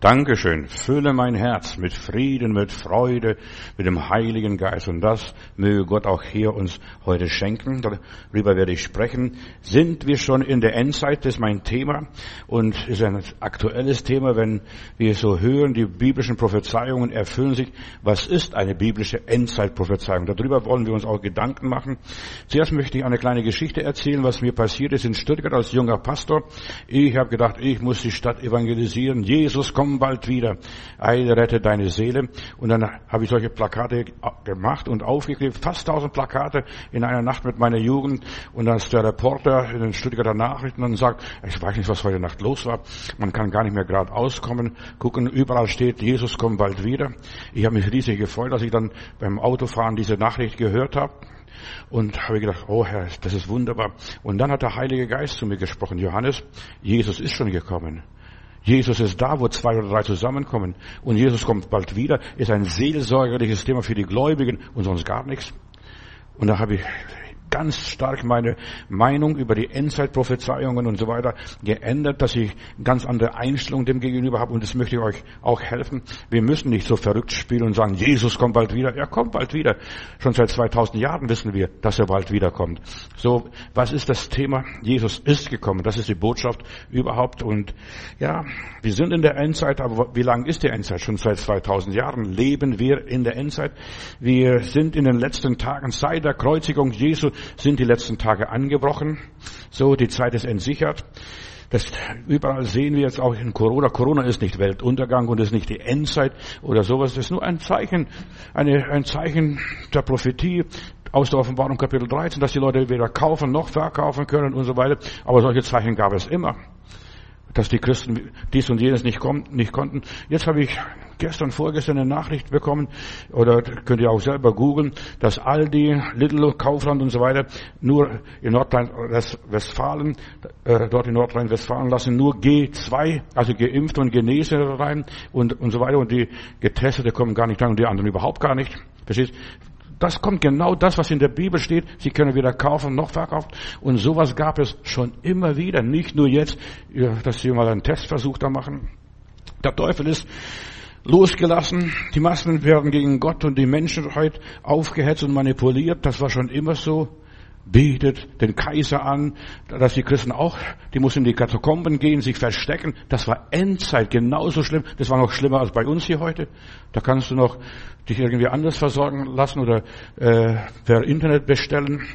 Dankeschön. Fülle mein Herz mit Frieden, mit Freude, mit dem Heiligen Geist. Und das möge Gott auch hier uns heute schenken. Darüber werde ich sprechen. Sind wir schon in der Endzeit? Das ist mein Thema. Und ist ein aktuelles Thema, wenn wir so hören, die biblischen Prophezeiungen erfüllen sich. Was ist eine biblische Endzeitprophezeiung? Darüber wollen wir uns auch Gedanken machen. Zuerst möchte ich eine kleine Geschichte erzählen, was mir passiert ist in Stuttgart als junger Pastor. Ich habe gedacht, ich muss die Stadt evangelisieren. Jesus kommt komm bald wieder. Eile, rette deine Seele. Und dann habe ich solche Plakate gemacht und aufgeklebt, fast tausend Plakate in einer Nacht mit meiner Jugend. Und dann ist der Reporter in den Stuttgarter Nachrichten und sagt, ich weiß nicht, was heute Nacht los war. Man kann gar nicht mehr gerade auskommen. Gucken, überall steht, Jesus kommt bald wieder. Ich habe mich riesig gefreut, dass ich dann beim Autofahren diese Nachricht gehört habe. Und habe gedacht, oh Herr, das ist wunderbar. Und dann hat der Heilige Geist zu mir gesprochen, Johannes, Jesus ist schon gekommen. Jesus ist da, wo zwei oder drei zusammenkommen. Und Jesus kommt bald wieder, ist ein seelsorgerliches Thema für die Gläubigen und sonst gar nichts. Und da habe ich ganz stark meine Meinung über die Endzeitprophezeiungen und so weiter geändert, dass ich ganz andere Einstellung dem gegenüber habe und das möchte ich euch auch helfen. Wir müssen nicht so verrückt spielen und sagen, Jesus kommt bald wieder. Er kommt bald wieder. Schon seit 2000 Jahren wissen wir, dass er bald wiederkommt. So, was ist das Thema? Jesus ist gekommen. Das ist die Botschaft überhaupt und ja, wir sind in der Endzeit, aber wie lang ist die Endzeit? Schon seit 2000 Jahren leben wir in der Endzeit. Wir sind in den letzten Tagen seit der Kreuzigung Jesu sind die letzten Tage angebrochen. So, die Zeit ist entsichert. Das, überall sehen wir jetzt auch in Corona. Corona ist nicht Weltuntergang und ist nicht die Endzeit oder sowas. Das ist nur ein Zeichen, eine, ein Zeichen der Prophetie aus der Offenbarung Kapitel 13, dass die Leute weder kaufen noch verkaufen können und so weiter. Aber solche Zeichen gab es immer dass die Christen dies und jenes nicht, kommen, nicht konnten. Jetzt habe ich gestern, vorgestern eine Nachricht bekommen, oder könnt ihr auch selber googeln, dass Aldi, Lidl, Kaufland und so weiter nur in Nordrhein-Westfalen, äh, dort in Nordrhein-Westfalen lassen nur G2, also geimpft und Genese rein und, und so weiter und die Getestete kommen gar nicht rein und die anderen überhaupt gar nicht. Verstehst? Das kommt genau das, was in der Bibel steht. Sie können weder kaufen noch verkaufen. Und sowas gab es schon immer wieder. Nicht nur jetzt, dass Sie mal einen Testversuch da machen. Der Teufel ist losgelassen. Die Massen werden gegen Gott und die Menschheit aufgehetzt und manipuliert. Das war schon immer so betet den Kaiser an, dass die Christen auch, die mussten in die Katakomben gehen, sich verstecken. Das war Endzeit, genauso schlimm. Das war noch schlimmer als bei uns hier heute. Da kannst du noch dich irgendwie anders versorgen lassen oder äh, per Internet bestellen.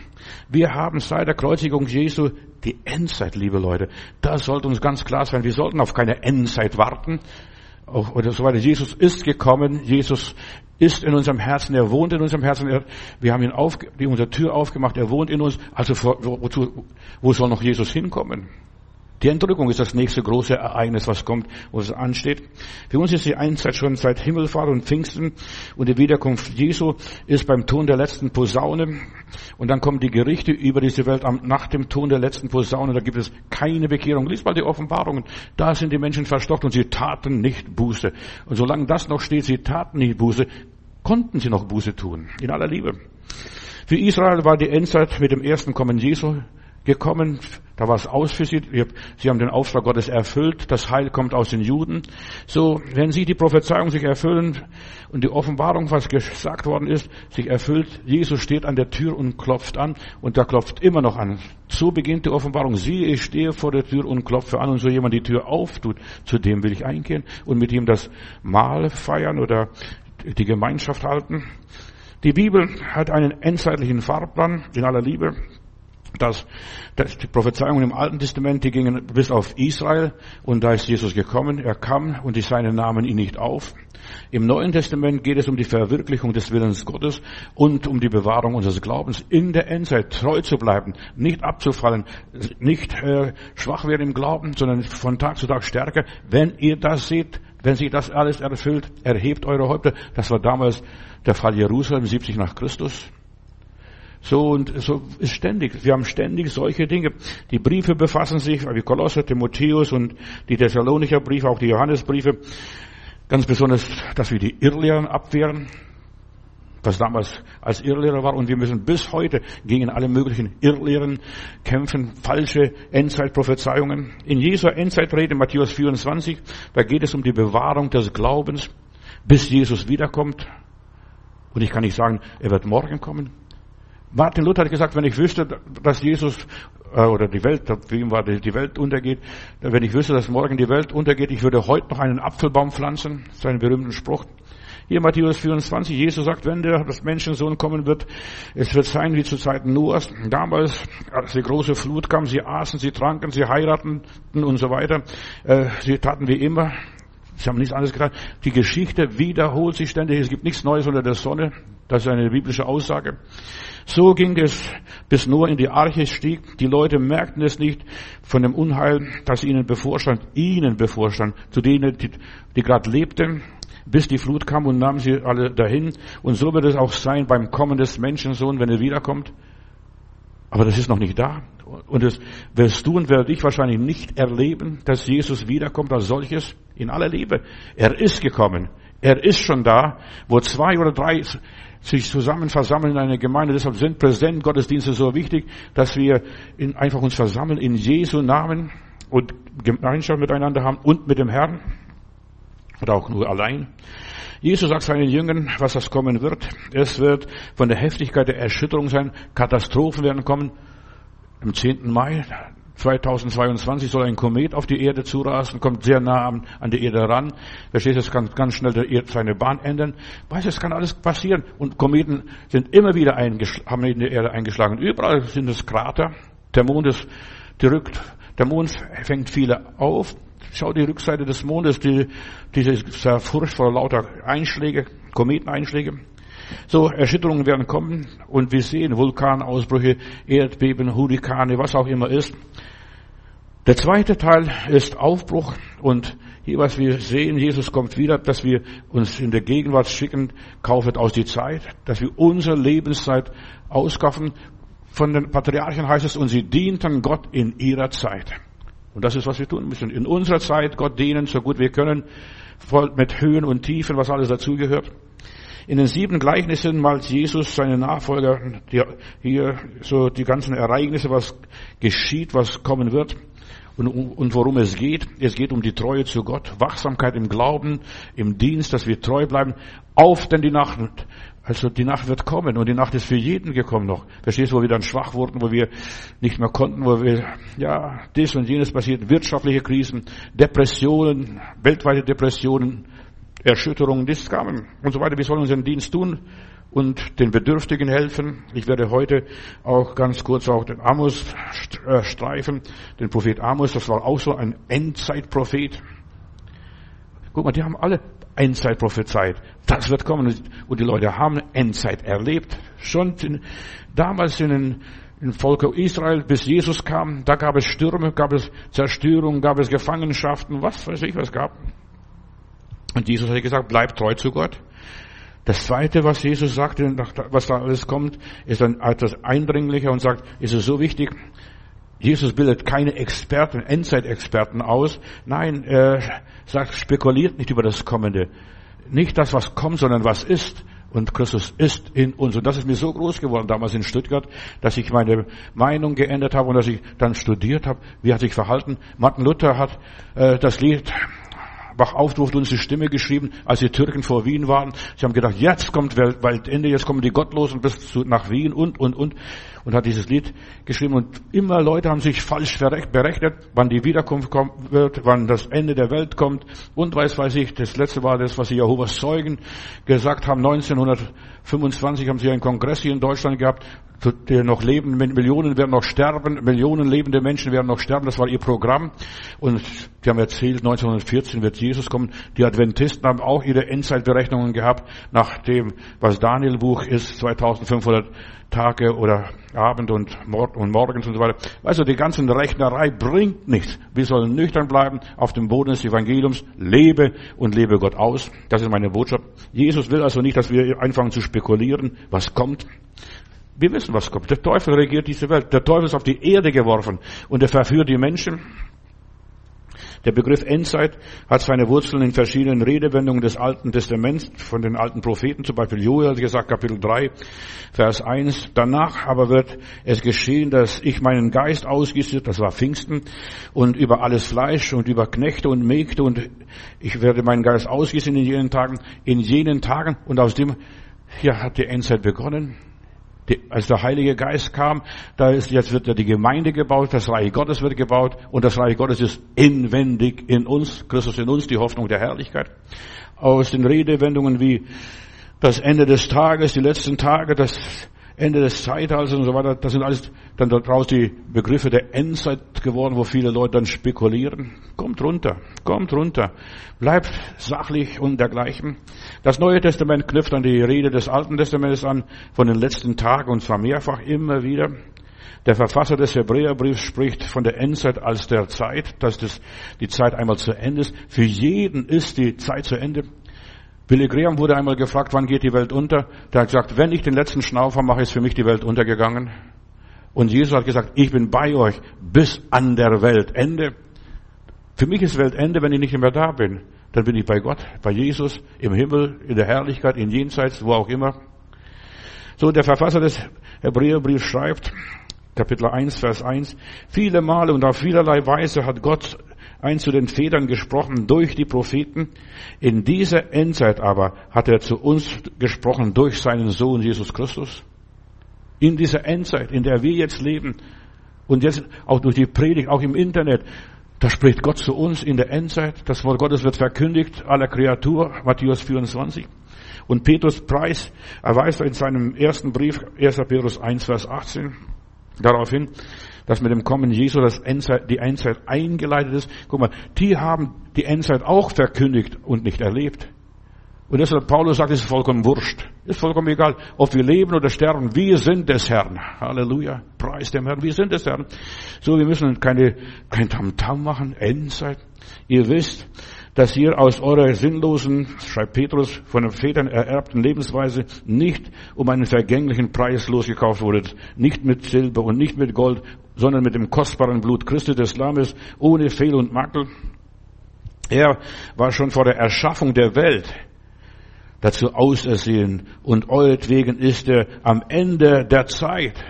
Wir haben seit der Kreuzigung Jesu die Endzeit, liebe Leute. Das sollte uns ganz klar sein. Wir sollten auf keine Endzeit warten oder so weiter. Jesus ist gekommen. Jesus ist in unserem Herzen. Er wohnt in unserem Herzen. wir haben ihn auf, unsere Tür aufgemacht. Er wohnt in uns. Also wozu, wo soll noch Jesus hinkommen? Die Entrückung ist das nächste große Ereignis, was kommt, wo es ansteht. Für uns ist die Einzeit schon seit Himmelfahrt und Pfingsten und die Wiederkunft Jesu ist beim Ton der letzten Posaune. Und dann kommen die Gerichte über diese Welt nach dem Ton der letzten Posaune. Da gibt es keine Bekehrung. Lies mal die Offenbarungen. Da sind die Menschen verstockt und sie taten nicht Buße. Und solange das noch steht, sie taten nicht Buße, konnten sie noch Buße tun. In aller Liebe. Für Israel war die Endzeit mit dem ersten Kommen Jesu gekommen. Da war es aus für sie. Sie haben den Auftrag Gottes erfüllt. Das Heil kommt aus den Juden. So, wenn sie die Prophezeiung sich erfüllen und die Offenbarung, was gesagt worden ist, sich erfüllt, Jesus steht an der Tür und klopft an und da klopft immer noch an. So beginnt die Offenbarung. Siehe, ich stehe vor der Tür und klopfe an und so jemand die Tür auftut, zu dem will ich eingehen und mit ihm das Mahl feiern oder die Gemeinschaft halten. Die Bibel hat einen endzeitlichen Fahrplan in aller Liebe dass, dass die Prophezeiungen im Alten Testament, die gingen bis auf Israel und da ist Jesus gekommen, er kam und die Seinen nahmen ihn nicht auf. Im Neuen Testament geht es um die Verwirklichung des Willens Gottes und um die Bewahrung unseres Glaubens in der Endzeit treu zu bleiben, nicht abzufallen, nicht äh, schwach werden im Glauben, sondern von Tag zu Tag stärker. Wenn ihr das seht, wenn sich das alles erfüllt, erhebt eure Häupter. Das war damals der Fall Jerusalem 70 nach Christus. So und so ist ständig. Wir haben ständig solche Dinge. Die Briefe befassen sich, wie Kolosser, Timotheus und die Thessalonicher Briefe, auch die Johannesbriefe. Ganz besonders, dass wir die Irrlehren abwehren. was damals als Irrlehrer war. Und wir müssen bis heute gegen alle möglichen Irrlehren kämpfen, falsche Endzeitprophezeiungen. In Jesu Endzeitrede, Matthäus 24, da geht es um die Bewahrung des Glaubens, bis Jesus wiederkommt. Und ich kann nicht sagen, er wird morgen kommen. Martin Luther hat gesagt, wenn ich wüsste, dass Jesus äh, oder die Welt, wie ihm war, die Welt untergeht, wenn ich wüsste, dass morgen die Welt untergeht, ich würde heute noch einen Apfelbaum pflanzen, seinen berühmten Spruch. Hier Matthäus 24, Jesus sagt, wenn der das Menschensohn kommen wird, es wird sein wie zu Zeiten Noahs. Damals, als die große Flut kam, sie aßen, sie tranken, sie heirateten und so weiter. Äh, sie taten wie immer. Sie haben nichts anderes getan. Die Geschichte wiederholt sich ständig. Es gibt nichts Neues unter der Sonne. Das ist eine biblische Aussage. So ging es, bis Noah in die Arche stieg. Die Leute merkten es nicht von dem Unheil, das ihnen bevorstand, ihnen bevorstand, zu denen, die, die gerade lebten, bis die Flut kam und nahm sie alle dahin. Und so wird es auch sein beim Kommen des Menschensohn, wenn er wiederkommt. Aber das ist noch nicht da. Und das wirst du und werde ich wahrscheinlich nicht erleben, dass Jesus wiederkommt als solches in aller Liebe. Er ist gekommen. Er ist schon da, wo zwei oder drei sich zusammen versammeln in einer Gemeinde. Deshalb sind Präsentgottesdienste so wichtig, dass wir in, einfach uns versammeln in Jesu Namen und Gemeinschaft miteinander haben und mit dem Herrn oder auch nur allein. Jesus sagt seinen Jüngern, was das kommen wird. Es wird von der Heftigkeit der Erschütterung sein. Katastrophen werden kommen. Am 10. Mai 2022 soll ein Komet auf die Erde zurasen, kommt sehr nah an, die Erde ran. Verstehst du, es kann ganz schnell seine Bahn ändern. Weißt du, es kann alles passieren. Und Kometen sind immer wieder haben in die Erde eingeschlagen. Überall sind es Krater. Der Mond ist drückt. Der Mond fängt viele auf. Schau die Rückseite des Mondes, die, diese Furcht vor lauter Einschläge, Kometeneinschläge. So, Erschütterungen werden kommen und wir sehen Vulkanausbrüche, Erdbeben, Hurrikane, was auch immer ist. Der zweite Teil ist Aufbruch und hier, was wir sehen, Jesus kommt wieder, dass wir uns in der Gegenwart schicken, kaufet aus die Zeit, dass wir unsere Lebenszeit auskaufen. Von den Patriarchen heißt es, und sie dienten Gott in ihrer Zeit. Und das ist, was wir tun müssen. In unserer Zeit Gott dienen, so gut wir können, voll mit Höhen und Tiefen, was alles dazugehört. In den sieben Gleichnissen malt Jesus seine Nachfolger die, hier so die ganzen Ereignisse, was geschieht, was kommen wird und, und worum es geht. Es geht um die Treue zu Gott, Wachsamkeit im Glauben, im Dienst, dass wir treu bleiben. Auf denn die Nacht. Also die Nacht wird kommen und die Nacht ist für jeden gekommen noch. Verstehst du, wo wir dann schwach wurden, wo wir nicht mehr konnten, wo wir, ja, das und jenes passiert, wirtschaftliche Krisen, Depressionen, weltweite Depressionen, Erschütterungen, die kamen und so weiter. Wir sollen unseren Dienst tun und den Bedürftigen helfen. Ich werde heute auch ganz kurz auch den Amos äh, streifen. Den Prophet Amos, das war auch so ein Endzeitprophet. Guck mal, die haben alle Endzeit prophezeit. Das wird kommen. Und die Leute haben Endzeit erlebt. Schon in, damals in den im Volke Israel, bis Jesus kam, da gab es Stürme, gab es Zerstörung, gab es Gefangenschaften, was weiß ich, was gab. Und Jesus hat gesagt, bleib treu zu Gott. Das zweite, was Jesus sagte, was da alles kommt, ist dann etwas eindringlicher und sagt, ist es so wichtig, Jesus bildet keine Experten, Endzeitexperten aus. Nein, er sagt, spekuliert nicht über das Kommende. Nicht das, was kommt, sondern was ist. Und Christus ist in uns. Und das ist mir so groß geworden damals in Stuttgart, dass ich meine Meinung geändert habe und dass ich dann studiert habe, wie hat sich verhalten. Martin Luther hat äh, das Lied wach auf, durfte uns die Stimme geschrieben, als die Türken vor Wien waren. Sie haben gedacht, jetzt kommt Weltende, jetzt kommen die Gottlosen bis zu, nach Wien und, und, und. Und hat dieses Lied geschrieben. Und immer Leute haben sich falsch berechnet, wann die Wiederkunft kommen wird, wann das Ende der Welt kommt. Und weiß, weiß ich, das letzte war das, was die Jehovas Zeugen gesagt haben. 1925 haben sie einen Kongress hier in Deutschland gehabt die noch leben, Millionen werden noch sterben, Millionen lebende Menschen werden noch sterben, das war ihr Programm. Und die haben erzählt, 1914 wird Jesus kommen. Die Adventisten haben auch ihre Endzeitberechnungen gehabt, nach dem, was Daniel Buch ist, 2500 Tage oder Abend und, und morgens und so weiter. Also die ganzen Rechnerei bringt nichts. Wir sollen nüchtern bleiben auf dem Boden des Evangeliums, lebe und lebe Gott aus. Das ist meine Botschaft. Jesus will also nicht, dass wir anfangen zu spekulieren, was kommt. Wir wissen, was kommt. Der Teufel regiert diese Welt. Der Teufel ist auf die Erde geworfen und er verführt die Menschen. Der Begriff Endzeit hat seine Wurzeln in verschiedenen Redewendungen des Alten Testaments von den alten Propheten, zum Beispiel Joel gesagt, Kapitel 3, Vers 1. Danach aber wird es geschehen, dass ich meinen Geist ausgieße, das war Pfingsten, und über alles Fleisch und über Knechte und Mägde und ich werde meinen Geist ausgießen in jenen Tagen, in jenen Tagen und aus dem, hier hat die Endzeit begonnen. Die, als der Heilige Geist kam, da ist, jetzt wird ja die Gemeinde gebaut, das Reich Gottes wird gebaut und das Reich Gottes ist inwendig in uns, Christus in uns, die Hoffnung der Herrlichkeit. Aus den Redewendungen wie das Ende des Tages, die letzten Tage, das Ende des Zeitalters und so weiter, das sind alles dann daraus die Begriffe der Endzeit geworden, wo viele Leute dann spekulieren. Kommt runter, kommt runter, bleibt sachlich und dergleichen. Das Neue Testament knüpft an die Rede des Alten Testaments an, von den letzten Tagen und zwar mehrfach immer wieder. Der Verfasser des Hebräerbriefs spricht von der Endzeit als der Zeit, dass das, die Zeit einmal zu Ende ist. Für jeden ist die Zeit zu Ende. Billy Graham wurde einmal gefragt, wann geht die Welt unter? Der hat gesagt, wenn ich den letzten Schnaufer mache, ist für mich die Welt untergegangen. Und Jesus hat gesagt, ich bin bei euch bis an der Weltende. Für mich ist Weltende, wenn ich nicht mehr da bin. Dann bin ich bei Gott, bei Jesus, im Himmel, in der Herrlichkeit, in Jenseits, wo auch immer. So, der Verfasser des Hebräerbriefs schreibt, Kapitel 1, Vers 1, viele Male und auf vielerlei Weise hat Gott ein zu den Vätern gesprochen durch die Propheten. In dieser Endzeit aber hat er zu uns gesprochen durch seinen Sohn Jesus Christus. In dieser Endzeit, in der wir jetzt leben und jetzt auch durch die Predigt, auch im Internet, da spricht Gott zu uns in der Endzeit. Das Wort Gottes wird verkündigt aller Kreatur, Matthäus 24. Und Petrus Preis erweist in seinem ersten Brief, 1. Petrus 1, Vers 18, daraufhin, dass mit dem Kommen Jesu das Endzeit, die Endzeit eingeleitet ist. Guck mal, die haben die Endzeit auch verkündigt und nicht erlebt. Und deshalb Paulus sagt, es ist vollkommen wurscht. Ist vollkommen egal, ob wir leben oder sterben. Wir sind des Herrn. Halleluja. Preis dem Herrn. Wir sind des Herrn. So, wir müssen keine, kein Tamtam machen. Endzeit. Ihr wisst, dass ihr aus eurer sinnlosen, schreibt Petrus, von den Vätern ererbten Lebensweise nicht um einen vergänglichen Preis losgekauft wurdet, nicht mit Silber und nicht mit Gold, sondern mit dem kostbaren Blut Christi des Lammes, ohne Fehl und Makel. Er war schon vor der Erschaffung der Welt dazu ausersehen und euretwegen ist er am Ende der Zeit,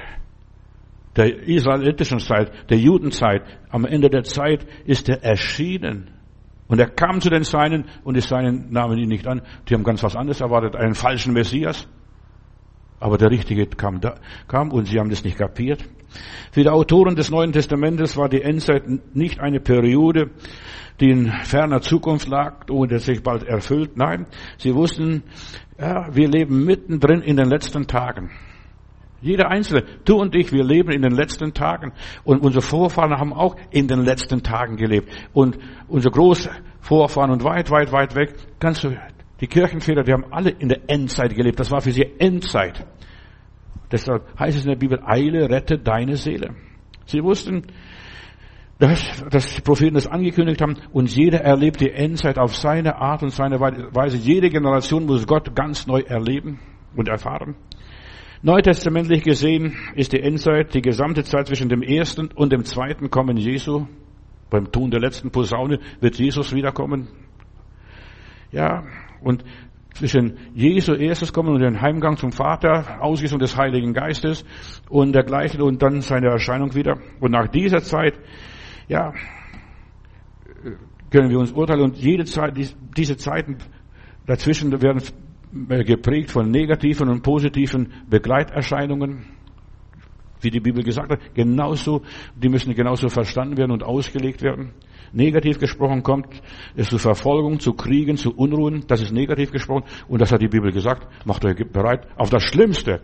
der israelitischen Zeit, der Judenzeit, am Ende der Zeit ist er erschienen. Und er kam zu den Seinen und die Seinen nahmen ihn nicht an. Die haben ganz was anderes erwartet, einen falschen Messias. Aber der Richtige kam, da, kam und sie haben das nicht kapiert. Für die Autoren des Neuen Testamentes war die Endzeit nicht eine Periode, die in ferner Zukunft lag es sich bald erfüllt. Nein, sie wussten, ja, wir leben mittendrin in den letzten Tagen. Jeder Einzelne, du und ich, wir leben in den letzten Tagen. Und unsere Vorfahren haben auch in den letzten Tagen gelebt. Und unsere Großvorfahren und weit, weit, weit weg, ganz so, die Kirchenväter, die haben alle in der Endzeit gelebt. Das war für sie Endzeit. Deshalb heißt es in der Bibel, eile, rette deine Seele. Sie wussten, dass, dass die Propheten das angekündigt haben und jeder erlebt die Endzeit auf seine Art und seine Weise. Jede Generation muss Gott ganz neu erleben und erfahren. Neutestamentlich gesehen ist die Endzeit die gesamte Zeit zwischen dem ersten und dem zweiten Kommen Jesu. Beim Tun der letzten Posaune wird Jesus wiederkommen. Ja, und zwischen Jesu erstes Kommen und dem Heimgang zum Vater, Ausgießung des Heiligen Geistes und dergleichen und dann seine Erscheinung wieder. Und nach dieser Zeit, ja, können wir uns urteilen und jede Zeit, diese Zeiten dazwischen werden geprägt von negativen und positiven Begleiterscheinungen, wie die Bibel gesagt hat, genauso, die müssen genauso verstanden werden und ausgelegt werden. Negativ gesprochen kommt es zu Verfolgung, zu Kriegen, zu Unruhen, das ist negativ gesprochen und das hat die Bibel gesagt, macht euch bereit auf das Schlimmste.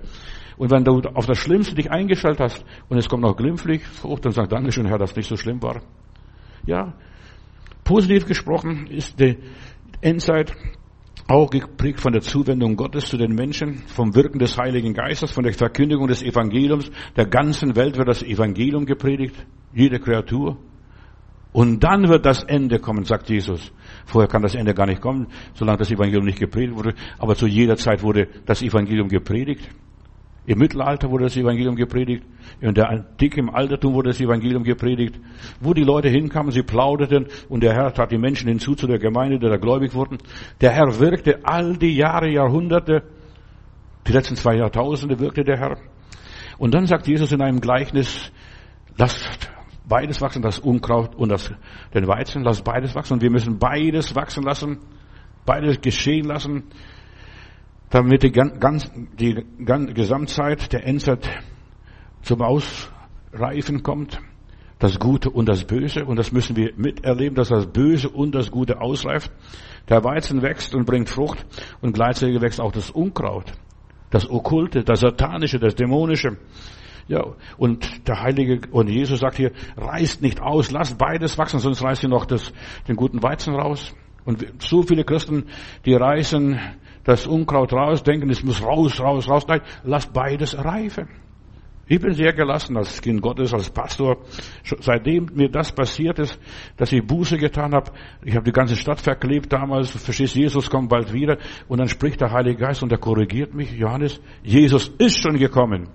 Und wenn du auf das Schlimmste dich eingestellt hast und es kommt noch glimpflich hoch, dann sag Dankeschön, Herr, dass nicht so schlimm war. Ja, positiv gesprochen ist die Endzeit auch geprägt von der Zuwendung Gottes zu den Menschen, vom Wirken des Heiligen Geistes, von der Verkündigung des Evangeliums. Der ganzen Welt wird das Evangelium gepredigt, jede Kreatur. Und dann wird das Ende kommen, sagt Jesus. Vorher kann das Ende gar nicht kommen, solange das Evangelium nicht gepredigt wurde. Aber zu jeder Zeit wurde das Evangelium gepredigt. Im Mittelalter wurde das Evangelium gepredigt. In der Antike, im Altertum wurde das Evangelium gepredigt. Wo die Leute hinkamen, sie plauderten und der Herr tat die Menschen hinzu zu der Gemeinde, die da gläubig wurden. Der Herr wirkte all die Jahre, Jahrhunderte, die letzten zwei Jahrtausende wirkte der Herr. Und dann sagt Jesus in einem Gleichnis, lasst beides wachsen, das Unkraut und das, den Weizen, lasst beides wachsen. Und wir müssen beides wachsen lassen, beides geschehen lassen damit die, ganz, die Gesamtzeit der Endzeit zum Ausreifen kommt. Das Gute und das Böse. Und das müssen wir miterleben, dass das Böse und das Gute ausreift. Der Weizen wächst und bringt Frucht und gleichzeitig wächst auch das Unkraut. Das Okkulte, das Satanische, das Dämonische. Ja, und der Heilige, und Jesus sagt hier, reißt nicht aus, lasst beides wachsen, sonst reißt ihr noch das, den guten Weizen raus. Und so viele Christen, die reißen das Unkraut raus, denken, es muss raus, raus, raus. Nein, lasst beides reifen. Ich bin sehr gelassen als Kind Gottes, als Pastor. Seitdem mir das passiert ist, dass ich Buße getan habe, ich habe die ganze Stadt verklebt damals, verstehst, Jesus kommt bald wieder und dann spricht der Heilige Geist und er korrigiert mich, Johannes, Jesus ist schon gekommen.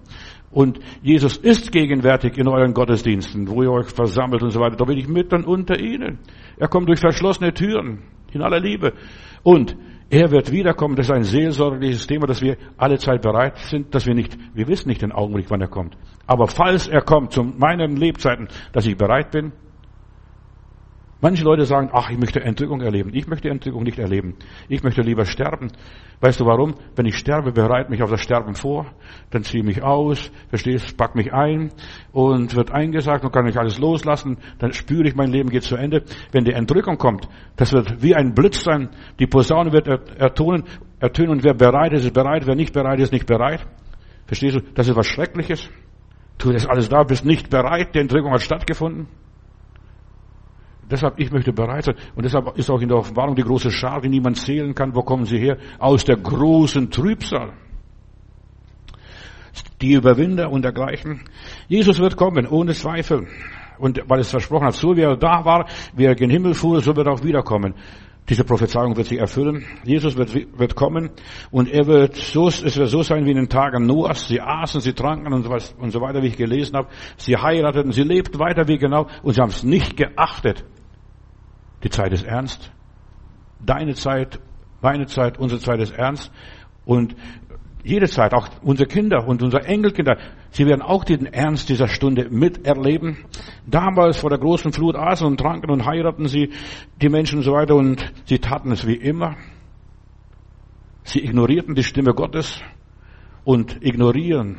Und Jesus ist gegenwärtig in euren Gottesdiensten, wo ihr euch versammelt und so weiter. Da bin ich mitten unter ihnen. Er kommt durch verschlossene Türen, in aller Liebe. Und er wird wiederkommen. Das ist ein seelsorgliches Thema, dass wir alle Zeit bereit sind, dass wir nicht, wir wissen nicht den Augenblick, wann er kommt. Aber falls er kommt zu meinen Lebzeiten, dass ich bereit bin, Manche Leute sagen, ach, ich möchte Entrückung erleben. Ich möchte Entrückung nicht erleben. Ich möchte lieber sterben. Weißt du warum? Wenn ich sterbe, bereite mich auf das Sterben vor, dann ziehe mich aus, verstehst, pack mich ein und wird eingesagt und kann ich alles loslassen, dann spüre ich, mein Leben geht zu Ende. Wenn die Entrückung kommt, das wird wie ein Blitz sein, die Posaune wird ertönen, ertönen und wer bereit ist, ist bereit, wer nicht bereit ist, nicht bereit. Verstehst du? Das ist was Schreckliches. Tu das alles da, bist nicht bereit, die Entrückung hat stattgefunden. Deshalb, ich möchte bereit sein. Und deshalb ist auch in der Offenbarung die große Schar, die niemand zählen kann. Wo kommen sie her? Aus der großen Trübsal. Die Überwinder und dergleichen. Jesus wird kommen, ohne Zweifel. Und weil es versprochen hat, so wie er da war, wie er gen Himmel fuhr, so wird er auch wiederkommen. Diese Prophezeiung wird sich erfüllen. Jesus wird, wird kommen und er wird so, es wird so sein wie in den Tagen Noahs. Sie aßen, sie tranken und so, was, und so weiter, wie ich gelesen habe. Sie heirateten, sie lebten weiter wie genau und sie haben es nicht geachtet. Die Zeit ist ernst. Deine Zeit, meine Zeit, unsere Zeit ist ernst. Und jede Zeit, auch unsere Kinder und unsere Enkelkinder, sie werden auch den Ernst dieser Stunde miterleben. Damals vor der großen Flut aßen und tranken und heiraten sie die Menschen und so weiter und sie taten es wie immer. Sie ignorierten die Stimme Gottes und ignorieren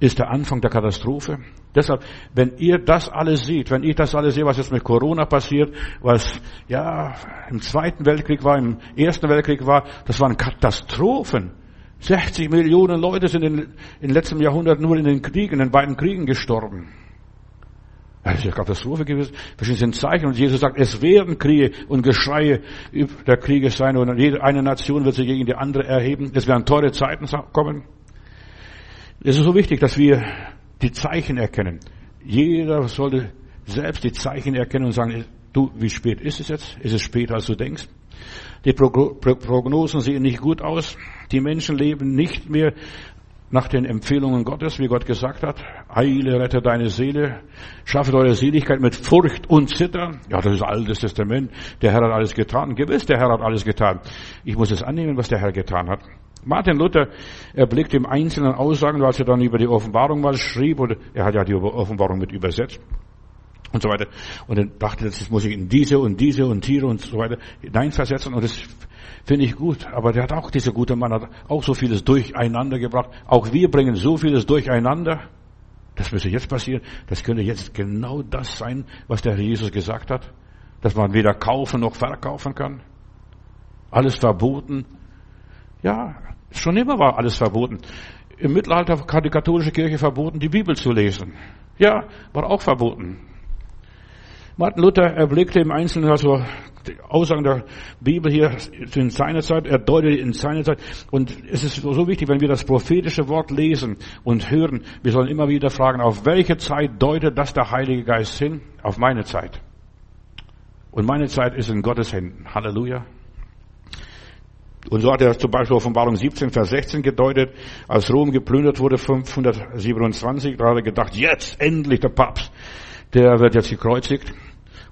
ist der Anfang der Katastrophe. Deshalb, wenn ihr das alles seht, wenn ich das alles sehe, was jetzt mit Corona passiert, was ja im Zweiten Weltkrieg war, im Ersten Weltkrieg war, das waren Katastrophen. 60 Millionen Leute sind in, in letztem Jahrhundert nur in den Kriegen, in den beiden Kriegen gestorben. Das ist eine Katastrophe gewesen. Sind Zeichen. Und Jesus sagt, es werden Kriege und Geschreie der Kriege sein. Und jede eine Nation wird sich gegen die andere erheben. Es werden teure Zeiten kommen. Es ist so wichtig, dass wir die Zeichen erkennen. Jeder sollte selbst die Zeichen erkennen und sagen, du, wie spät ist es jetzt? Ist es später, als du denkst? Die Prognosen sehen nicht gut aus. Die Menschen leben nicht mehr nach den Empfehlungen Gottes, wie Gott gesagt hat. Heile, rette deine Seele, schaffe eure Seligkeit mit Furcht und Zittern. Ja, das ist altes Testament. Der Herr hat alles getan. Gewiss, der Herr hat alles getan. Ich muss es annehmen, was der Herr getan hat. Martin Luther erblickt im Einzelnen Aussagen, als er dann über die Offenbarung mal schrieb, oder er hat ja die Offenbarung mit übersetzt und so weiter. Und dann dachte er, jetzt muss ich in diese und diese und Tiere und so weiter hineinversetzen und das finde ich gut. Aber der hat auch, dieser gute Mann hat auch so vieles durcheinander gebracht. Auch wir bringen so vieles durcheinander. Das müsste jetzt passieren. Das könnte jetzt genau das sein, was der Herr Jesus gesagt hat. Dass man weder kaufen noch verkaufen kann. Alles verboten. Ja, Schon immer war alles verboten. Im Mittelalter hat die katholische Kirche verboten, die Bibel zu lesen. Ja, war auch verboten. Martin Luther erblickte im Einzelnen also die Aussagen der Bibel hier in seiner Zeit, er deutete in seiner Zeit. Und es ist so wichtig, wenn wir das prophetische Wort lesen und hören, wir sollen immer wieder fragen, auf welche Zeit deutet das der Heilige Geist hin? Auf meine Zeit. Und meine Zeit ist in Gottes Händen. Halleluja. Und so hat er zum Beispiel Offenbarung 17, Vers 16 gedeutet, als Rom geplündert wurde, 527, da hat er gedacht, jetzt endlich der Papst, der wird jetzt gekreuzigt.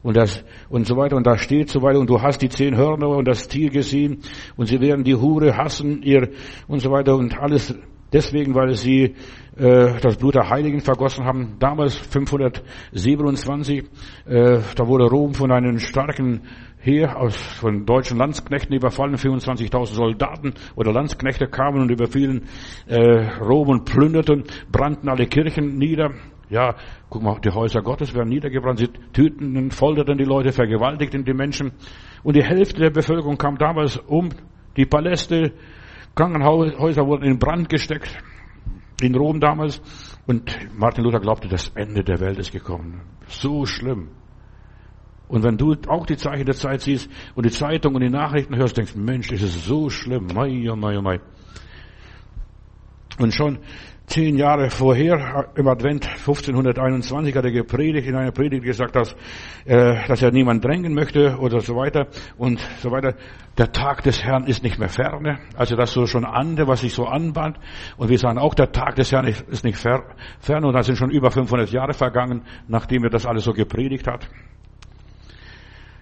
Und das, und so weiter, und da steht so weiter, und du hast die zehn Hörner und das Tier gesehen, und sie werden die Hure hassen, ihr, und so weiter, und alles deswegen, weil sie äh, das Blut der Heiligen vergossen haben. Damals 527, äh, da wurde Rom von einem starken Heer aus von deutschen Landsknechten überfallen. 24.000 Soldaten oder Landsknechte kamen und überfielen äh, Rom und plünderten, brannten alle Kirchen nieder. Ja, guck mal, die Häuser Gottes werden niedergebrannt. Sie töteten, folterten die Leute, vergewaltigten die Menschen. Und die Hälfte der Bevölkerung kam damals um. Die Paläste, Krankenhäuser wurden in Brand gesteckt in Rom damals. Und Martin Luther glaubte, das Ende der Welt ist gekommen. So schlimm. Und wenn du auch die Zeichen der Zeit siehst und die Zeitung und die Nachrichten hörst, denkst, Mensch, ist es so schlimm. Mai, oh mai, oh mai. Und schon zehn Jahre vorher, im Advent 1521, hat er gepredigt, in einer Predigt gesagt, dass, äh, dass er niemand drängen möchte oder so weiter und so weiter. Der Tag des Herrn ist nicht mehr ferne. Also das so schon ande, was sich so anbahnt. Und wir sagen auch, der Tag des Herrn ist nicht ferne. Und da sind schon über 500 Jahre vergangen, nachdem er das alles so gepredigt hat.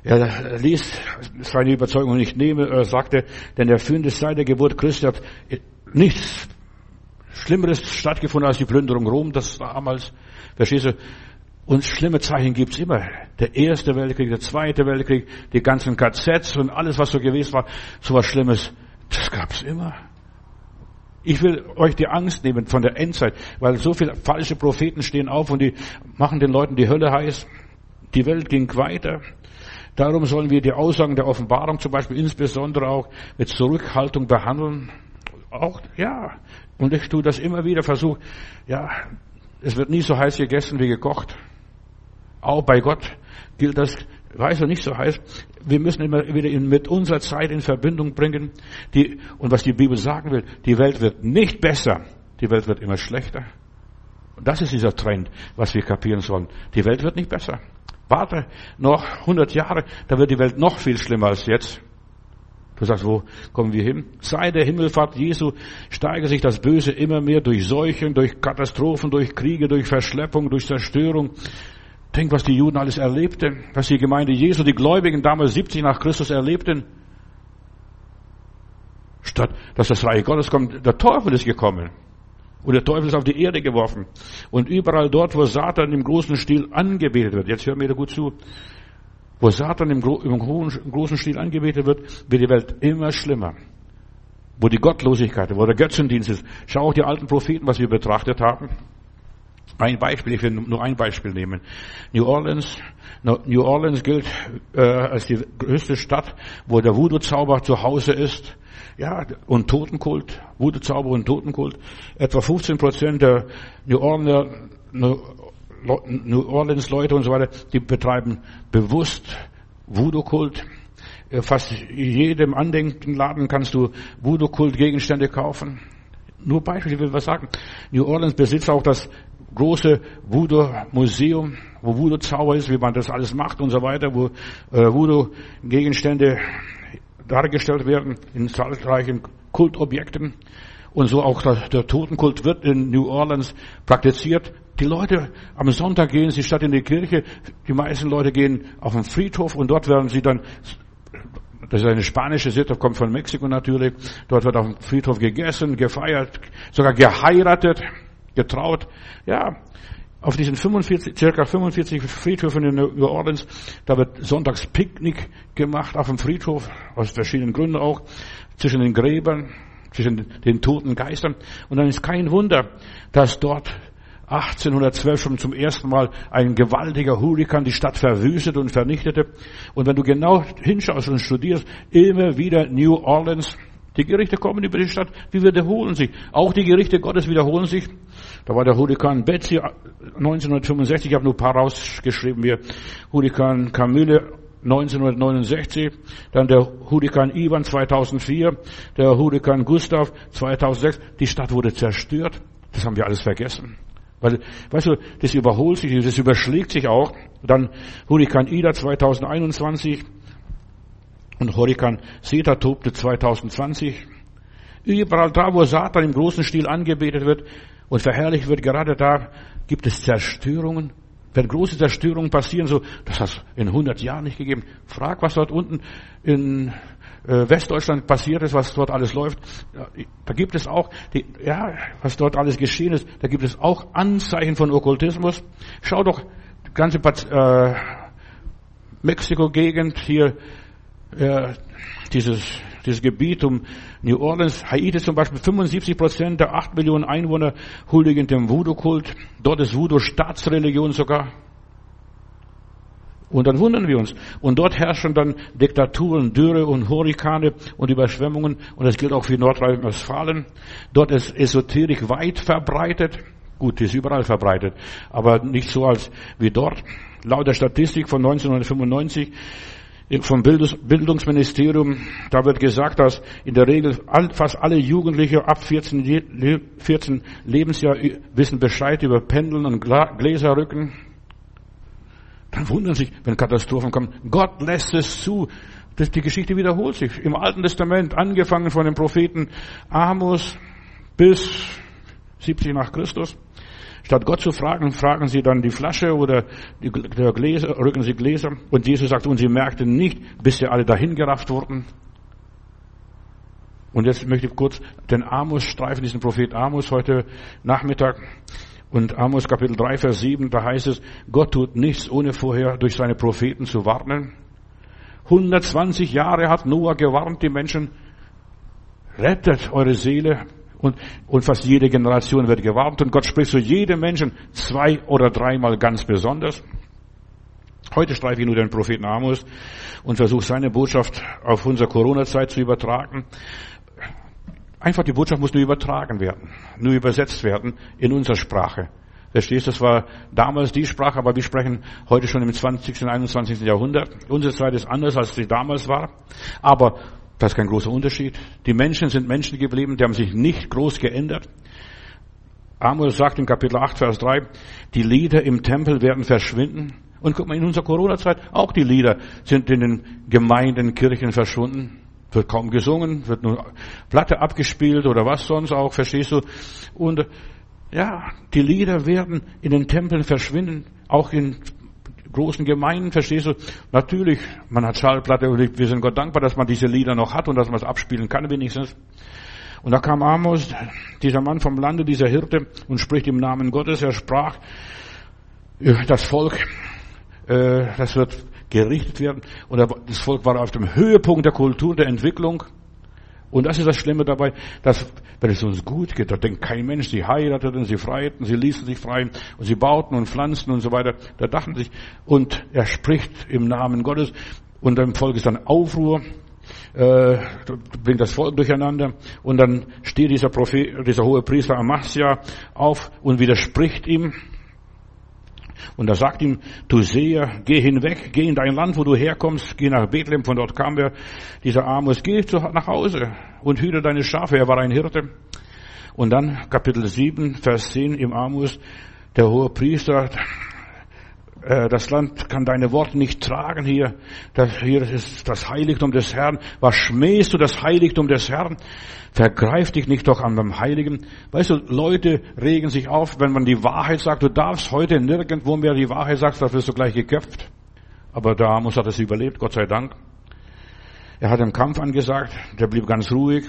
Er ließ seine Überzeugung nicht nehmen. Er sagte, denn der Fühlen seit der Geburt Christi hat nichts Schlimmeres stattgefunden als die Plünderung Rom, das damals, verstehst du? Und schlimme Zeichen gibt's immer. Der erste Weltkrieg, der zweite Weltkrieg, die ganzen KZs und alles, was so gewesen war, so was Schlimmes, das gab's immer. Ich will euch die Angst nehmen von der Endzeit, weil so viele falsche Propheten stehen auf und die machen den Leuten die Hölle heiß. Die Welt ging weiter. Darum sollen wir die Aussagen der Offenbarung zum Beispiel insbesondere auch mit Zurückhaltung behandeln. Auch, ja, und ich tue das immer wieder, versuche, ja, es wird nie so heiß gegessen wie gekocht. Auch bei Gott gilt das, weiß er nicht so heiß. Wir müssen immer wieder mit unserer Zeit in Verbindung bringen. Die, und was die Bibel sagen will, die Welt wird nicht besser, die Welt wird immer schlechter. Und das ist dieser Trend, was wir kapieren sollen. Die Welt wird nicht besser. Warte noch 100 Jahre, da wird die Welt noch viel schlimmer als jetzt. Du sagst, wo kommen wir hin? Seit der Himmelfahrt Jesu steigert sich das Böse immer mehr durch Seuchen, durch Katastrophen, durch Kriege, durch Verschleppung, durch Zerstörung. Denk, was die Juden alles erlebten, was die Gemeinde Jesu, die Gläubigen damals 70 nach Christus erlebten. Statt dass das Reich Gottes kommt, der Teufel ist gekommen. Und der Teufel ist auf die Erde geworfen. Und überall dort, wo Satan im großen Stil angebetet wird, jetzt hör mir da gut zu, wo Satan im, im, großen Stil angebetet wird, wird die Welt immer schlimmer. Wo die Gottlosigkeit, wo der Götzendienst ist. Schau auch die alten Propheten, was wir betrachtet haben. Ein Beispiel, ich will nur ein Beispiel nehmen. New Orleans, New Orleans gilt äh, als die größte Stadt, wo der Voodoo-Zauber zu Hause ist. Ja, und Totenkult, Voodoo-Zauber und Totenkult. Etwa 15 Prozent der New Orleans, New Orleans Leute und so weiter, die betreiben bewusst Voodoo-Kult. Äh, fast jedem Andenkenladen kannst du Voodoo-Kult-Gegenstände kaufen. Nur Beispiel, ich will was sagen. New Orleans besitzt auch das große Voodoo-Museum, wo Voodoo-Zauber ist, wie man das alles macht und so weiter, wo äh, Voodoo-Gegenstände dargestellt werden in zahlreichen Kultobjekten. Und so auch der Totenkult wird in New Orleans praktiziert. Die Leute am Sonntag gehen sie statt in die Kirche, die meisten Leute gehen auf den Friedhof und dort werden sie dann, das ist eine spanische Sitte, kommt von Mexiko natürlich, dort wird auf dem Friedhof gegessen, gefeiert, sogar geheiratet, getraut. Ja, auf diesen 45, circa 45 Friedhöfen in New Orleans, da wird sonntags Picknick gemacht auf dem Friedhof, aus verschiedenen Gründen auch, zwischen den Gräbern, zwischen den toten Geistern. Und dann ist kein Wunder, dass dort 1812 schon zum ersten Mal ein gewaltiger Hurrikan die Stadt verwüstet und vernichtete. Und wenn du genau hinschaust und studierst, immer wieder New Orleans, die Gerichte kommen über die Stadt, die wiederholen sich. Auch die Gerichte Gottes wiederholen sich. Da war der Hurrikan Betsy 1965, ich habe nur ein paar rausgeschrieben hier. Hurrikan Camille 1969, dann der Hurrikan Ivan 2004, der Hurrikan Gustav 2006. Die Stadt wurde zerstört. Das haben wir alles vergessen. Weil, weißt du, das überholt sich, das überschlägt sich auch. Dann Hurrikan Ida 2021 Und Hurrikan Seta tobte 2020. Überall da, wo Satan im großen Stil angebetet wird und verherrlicht wird, gerade da gibt es Zerstörungen. Wenn große Zerstörungen passieren, so, das hat es in 100 Jahren nicht gegeben. Frag, was dort unten in Westdeutschland passiert ist, was dort alles läuft. Da gibt es auch, die, ja, was dort alles geschehen ist, da gibt es auch Anzeichen von Okkultismus. Schau doch, die ganze äh, Mexiko-Gegend hier, äh, dieses, dieses Gebiet um New Orleans, Haiti zum Beispiel, 75 Prozent der 8 Millionen Einwohner huldigen dem Voodoo-Kult. Dort ist Voodoo Staatsreligion sogar. Und dann wundern wir uns. Und dort herrschen dann Diktaturen, Dürre und Hurrikane und Überschwemmungen. Und das gilt auch für Nordrhein-Westfalen. Dort ist Esoterik weit verbreitet. Gut, die ist überall verbreitet. Aber nicht so als wie dort. Laut der Statistik von 1995 vom Bildungsministerium, da wird gesagt, dass in der Regel fast alle Jugendliche ab 14, 14 Lebensjahr wissen Bescheid über Pendeln und Gläserrücken. Dann wundern sich, wenn Katastrophen kommen. Gott lässt es zu. Das, die Geschichte wiederholt sich. Im Alten Testament, angefangen von dem Propheten Amos bis 70 nach Christus. Statt Gott zu fragen, fragen sie dann die Flasche oder die Gläser, rücken sie Gläser. Und Jesus sagt, und sie merkten nicht, bis sie alle dahingerafft wurden. Und jetzt möchte ich kurz den Amos streifen, diesen Prophet Amos heute Nachmittag. Und Amos Kapitel 3, Vers 7, da heißt es, Gott tut nichts, ohne vorher durch seine Propheten zu warnen. 120 Jahre hat Noah gewarnt, die Menschen, rettet eure Seele, und, und fast jede Generation wird gewarnt und Gott spricht zu jedem Menschen zwei oder dreimal ganz besonders. Heute streife ich nur den Propheten Amos und versuche seine Botschaft auf unsere Corona-Zeit zu übertragen. Einfach die Botschaft muss nur übertragen werden, nur übersetzt werden in unsere Sprache. Verstehst das war damals die Sprache, aber wir sprechen heute schon im 20. und 21. Jahrhundert. Unsere Zeit ist anders, als sie damals war. Aber das ist kein großer Unterschied. Die Menschen sind Menschen geblieben, die haben sich nicht groß geändert. Amos sagt in Kapitel 8, Vers 3, die Lieder im Tempel werden verschwinden. Und guck mal, in unserer Corona-Zeit, auch die Lieder sind in den Gemeinden, Kirchen verschwunden. Wird kaum gesungen, wird nur Platte abgespielt oder was sonst auch, verstehst du? Und ja, die Lieder werden in den Tempeln verschwinden, auch in großen Gemeinden, verstehst du? Natürlich, man hat Schallplatte und wir sind Gott dankbar, dass man diese Lieder noch hat und dass man es abspielen kann wenigstens. Und da kam Amos, dieser Mann vom Lande, dieser Hirte, und spricht im Namen Gottes. Er sprach, das Volk, äh, das wird gerichtet werden. Und das Volk war auf dem Höhepunkt der Kultur, der Entwicklung. Und das ist das Schlimme dabei, dass, wenn es uns gut geht, da denkt kein Mensch, sie heirateten, sie freiten, sie ließen sich frei und sie bauten und pflanzten und so weiter. Da dachten sich, und er spricht im Namen Gottes und im Volk ist dann Aufruhr, äh, bringt das Volk durcheinander und dann steht dieser Prophet, dieser hohe Priester Amasia auf und widerspricht ihm und er sagt ihm, du Seher, geh hinweg, geh in dein Land, wo du herkommst, geh nach Bethlehem, von dort kam er, dieser Amos, geh nach Hause und hüte deine Schafe, er war ein Hirte. Und dann Kapitel 7, Vers 10 im Amos, der hohe Priester äh, das Land kann deine Worte nicht tragen hier. Das, hier ist das Heiligtum des Herrn. Was schmähst du das Heiligtum des Herrn? Vergreif dich nicht doch an dem Heiligen. Weißt du, Leute regen sich auf, wenn man die Wahrheit sagt. Du darfst heute nirgendwo mehr die Wahrheit sagen, da wirst du gleich geköpft. Aber der Amos hat es überlebt, Gott sei Dank. Er hat einen Kampf angesagt, der blieb ganz ruhig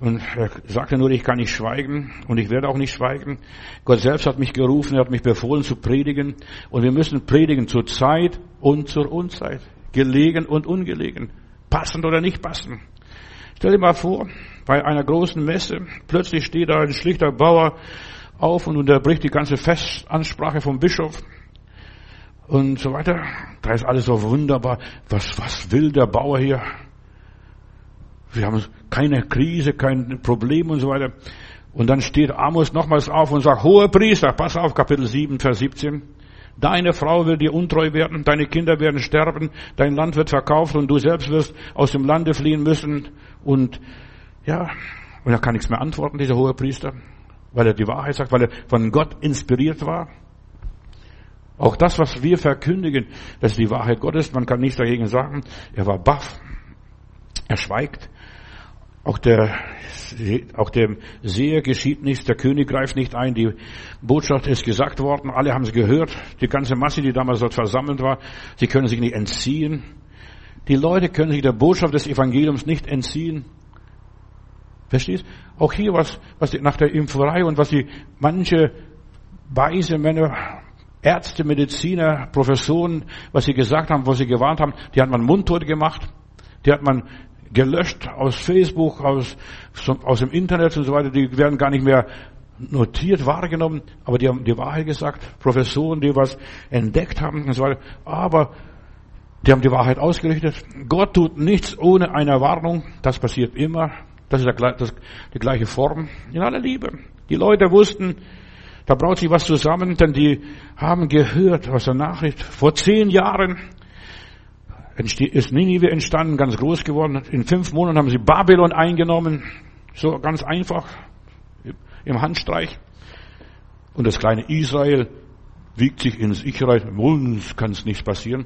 und er sagte nur, ich kann nicht schweigen und ich werde auch nicht schweigen. Gott selbst hat mich gerufen, er hat mich befohlen zu predigen und wir müssen predigen zur Zeit und zur Unzeit, gelegen und ungelegen, passend oder nicht passend. Stell dir mal vor, bei einer großen Messe, plötzlich steht da ein schlichter Bauer auf und unterbricht die ganze Festansprache vom Bischof und so weiter. Da ist alles so wunderbar. Was, was will der Bauer hier? Wir haben keine Krise, kein Problem und so weiter. Und dann steht Amos nochmals auf und sagt, hoher Priester, pass auf, Kapitel 7, Vers 17. Deine Frau wird dir untreu werden, deine Kinder werden sterben, dein Land wird verkauft und du selbst wirst aus dem Lande fliehen müssen. Und ja, und er kann nichts mehr antworten, dieser hohe Priester, weil er die Wahrheit sagt, weil er von Gott inspiriert war. Auch das, was wir verkündigen, das ist die Wahrheit Gottes, man kann nichts dagegen sagen. Er war baff. Er schweigt. Auch der, auch dem Seher geschieht nichts, der König greift nicht ein, die Botschaft ist gesagt worden, alle haben es gehört, die ganze Masse, die damals dort versammelt war, sie können sich nicht entziehen. Die Leute können sich der Botschaft des Evangeliums nicht entziehen. Verstehst? Auch hier was, was die, nach der Impferei und was die manche weise Männer, Ärzte, Mediziner, Professoren, was sie gesagt haben, was sie gewarnt haben, die hat man mundtot gemacht. Die hat man gelöscht aus Facebook, aus, aus dem Internet und so weiter. Die werden gar nicht mehr notiert, wahrgenommen, aber die haben die Wahrheit gesagt. Professoren, die was entdeckt haben und so weiter. Aber die haben die Wahrheit ausgerichtet. Gott tut nichts ohne eine Warnung. Das passiert immer. Das ist die gleiche Form in aller Liebe. Die Leute wussten, da braut sich was zusammen, denn die haben gehört aus der Nachricht. Vor zehn Jahren ist Ninive entstanden, ganz groß geworden. In fünf Monaten haben sie Babylon eingenommen. So ganz einfach im Handstreich. Und das kleine Israel wiegt sich ins Ich-Reich. Uns kann es nichts passieren.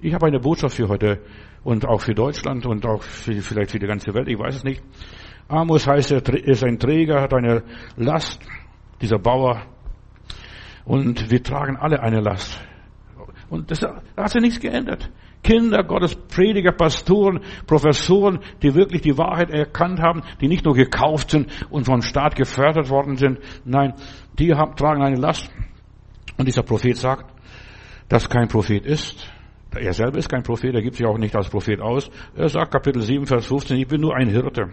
Ich habe eine Botschaft für heute und auch für Deutschland und auch für, vielleicht für die ganze Welt. Ich weiß es nicht. Amos heißt, er ist ein Träger, hat eine Last, dieser Bauer. Und wir tragen alle eine Last. Und das da hat sich nichts geändert. Kinder Gottes, Prediger, Pastoren, Professoren, die wirklich die Wahrheit erkannt haben, die nicht nur gekauft sind und vom Staat gefördert worden sind. Nein, die haben, tragen eine Last. Und dieser Prophet sagt, dass kein Prophet ist. Er selber ist kein Prophet, er gibt sich auch nicht als Prophet aus. Er sagt Kapitel 7, Vers 15, ich bin nur ein Hirte.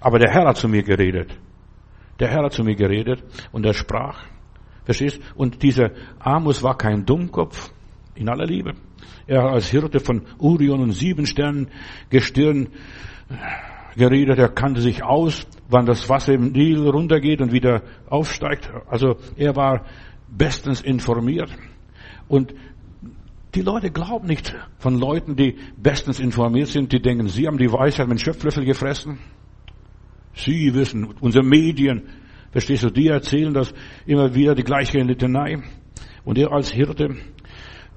Aber der Herr hat zu mir geredet. Der Herr hat zu mir geredet und er sprach. Verstehst? Und dieser Amos war kein Dummkopf, in aller Liebe. Er als Hirte von Urion und sieben Sternen Gestirn geredet. Er kannte sich aus, wann das Wasser im Nil runtergeht und wieder aufsteigt. Also er war bestens informiert. Und die Leute glauben nicht von Leuten, die bestens informiert sind, die denken, sie haben die Weisheit mit Schöpflöffel gefressen. Sie wissen, unsere Medien, verstehst du, die erzählen das immer wieder die gleiche Litanei. Und er als Hirte,